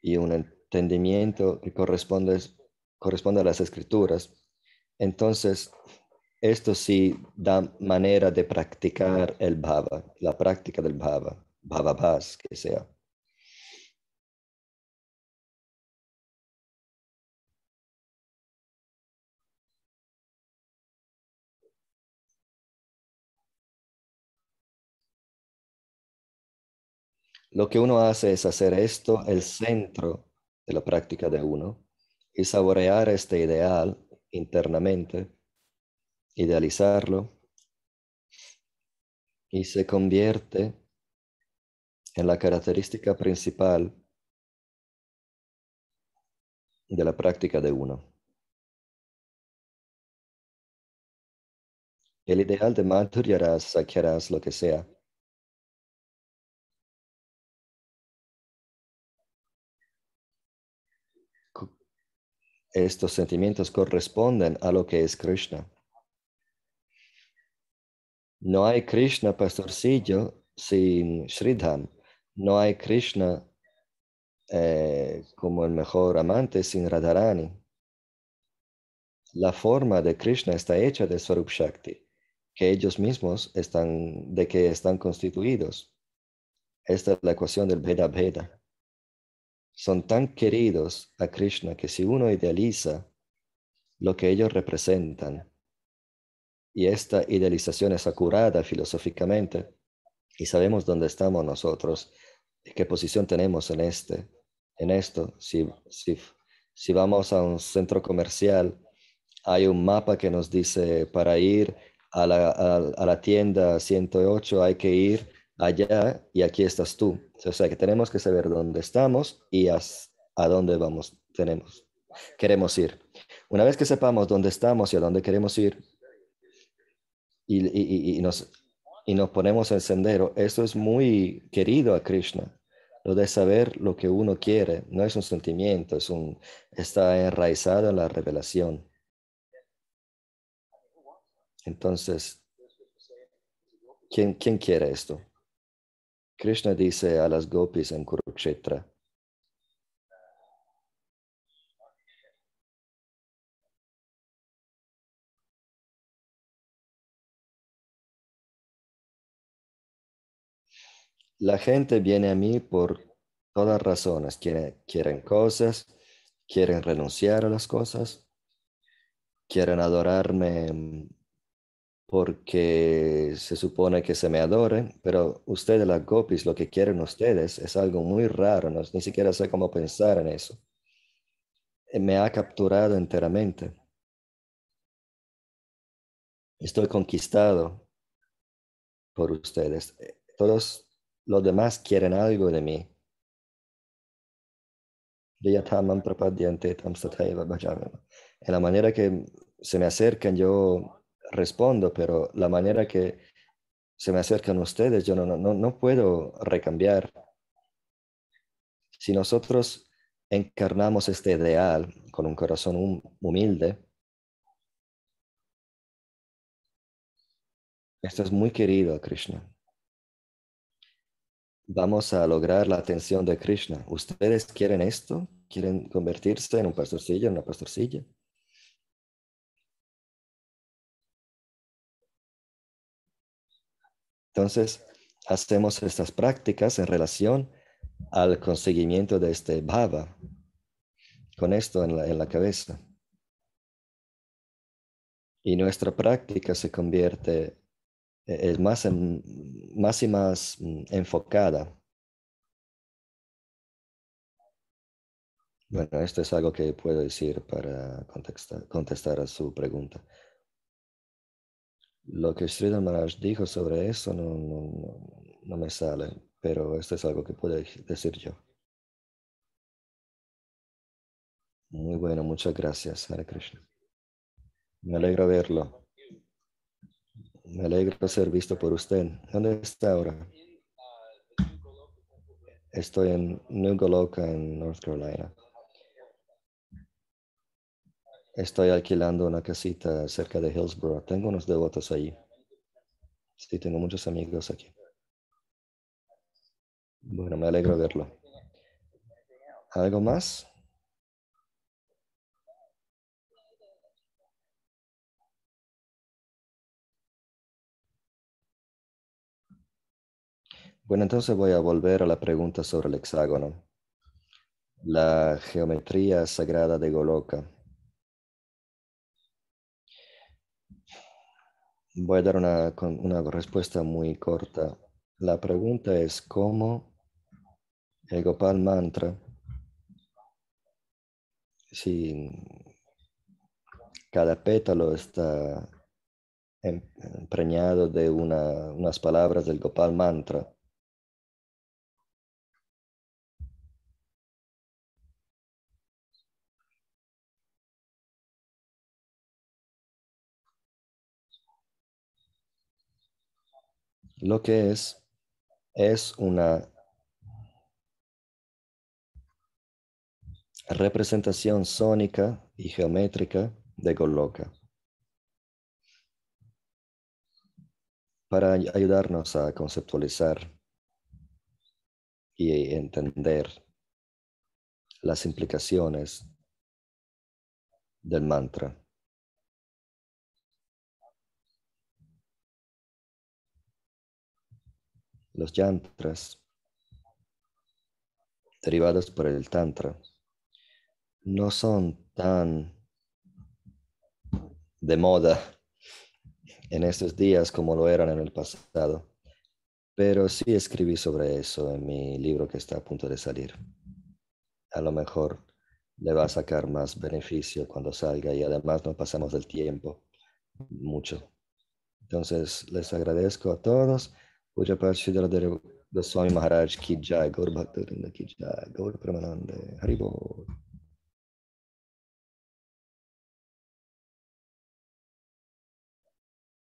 y un entendimiento que corresponde, corresponde a las escrituras, entonces esto sí da manera de practicar el bhava, la práctica del bhava, bhavabhas que sea. Lo que uno hace es hacer esto el centro de la práctica de uno y saborear este ideal internamente, idealizarlo y se convierte en la característica principal de la práctica de uno. El ideal de Madhurya Sakyaras, lo que sea, estos sentimientos corresponden a lo que es Krishna. No hay Krishna pastorcillo sin Sridham. No hay Krishna eh, como el mejor amante sin Radharani. La forma de Krishna está hecha de Swarup Shakti, que ellos mismos están, de que están constituidos. Esta es la ecuación del Veda Veda. Son tan queridos a Krishna que si uno idealiza lo que ellos representan, y esta idealización es acurada filosóficamente, y sabemos dónde estamos nosotros, y qué posición tenemos en este, en esto. Si, si, si vamos a un centro comercial, hay un mapa que nos dice para ir a la, a, a la tienda 108 hay que ir allá y aquí estás tú. O sea que tenemos que saber dónde estamos y a, a dónde vamos, tenemos, queremos ir. Una vez que sepamos dónde estamos y a dónde queremos ir y, y, y, nos, y nos ponemos en sendero, eso es muy querido a Krishna. Lo de saber lo que uno quiere no es un sentimiento, es un, está enraizado en la revelación. Entonces, ¿quién, ¿quién quiere esto? Krishna dice a las gopis en Kurukshetra, la gente viene a mí por todas razones. Quieren, cosas, quieren renunciar a las cosas, quieren adorarme porque se supone que se me adoren, pero ustedes, las gopis, lo que quieren ustedes es algo muy raro, no, ni siquiera sé cómo pensar en eso. Me ha capturado enteramente. Estoy conquistado por ustedes. Todos los demás quieren algo de mí. En la manera que se me acercan, yo respondo, pero la manera que se me acercan ustedes, yo no, no, no puedo recambiar. Si nosotros encarnamos este ideal con un corazón humilde, esto es muy querido Krishna. Vamos a lograr la atención de Krishna. ¿Ustedes quieren esto? ¿Quieren convertirse en un pastorcillo, en una pastorcilla? Entonces, hacemos estas prácticas en relación al conseguimiento de este bhava, con esto en la, en la cabeza. Y nuestra práctica se convierte es más, más y más mm, enfocada. Bueno, esto es algo que puedo decir para contestar, contestar a su pregunta. Lo que Sridhar Maharaj dijo sobre eso no, no, no, me sale, pero esto es algo que puedo decir yo. Muy bueno, muchas gracias, Hare Krishna. Me alegra verlo. Me alegra ser visto por usted. ¿Dónde está ahora? Estoy en New Goloka, en North Carolina. Estoy alquilando una casita cerca de Hillsborough. Tengo unos devotos allí. Sí, tengo muchos amigos aquí. Bueno, me alegro verlo. ¿Algo más? Bueno, entonces voy a volver a la pregunta sobre el hexágono. La geometría sagrada de Goloka. Voy a dar una, una respuesta muy corta. La pregunta es cómo el Gopal Mantra, si cada pétalo está empreñado de unas palabras del Gopal Mantra, lo que es es una representación sónica y geométrica de Goloka para ayudarnos a conceptualizar y entender las implicaciones del mantra. Los yantras derivados por el tantra no son tan de moda en estos días como lo eran en el pasado, pero sí escribí sobre eso en mi libro que está a punto de salir. A lo mejor le va a sacar más beneficio cuando salga y además no pasamos del tiempo mucho. Entonces les agradezco a todos. पूजा पाठ श्रीधर गोस्वामी महाराज की जय, गौर भक्त की जय, गौर प्रमानंद, हरि बोल।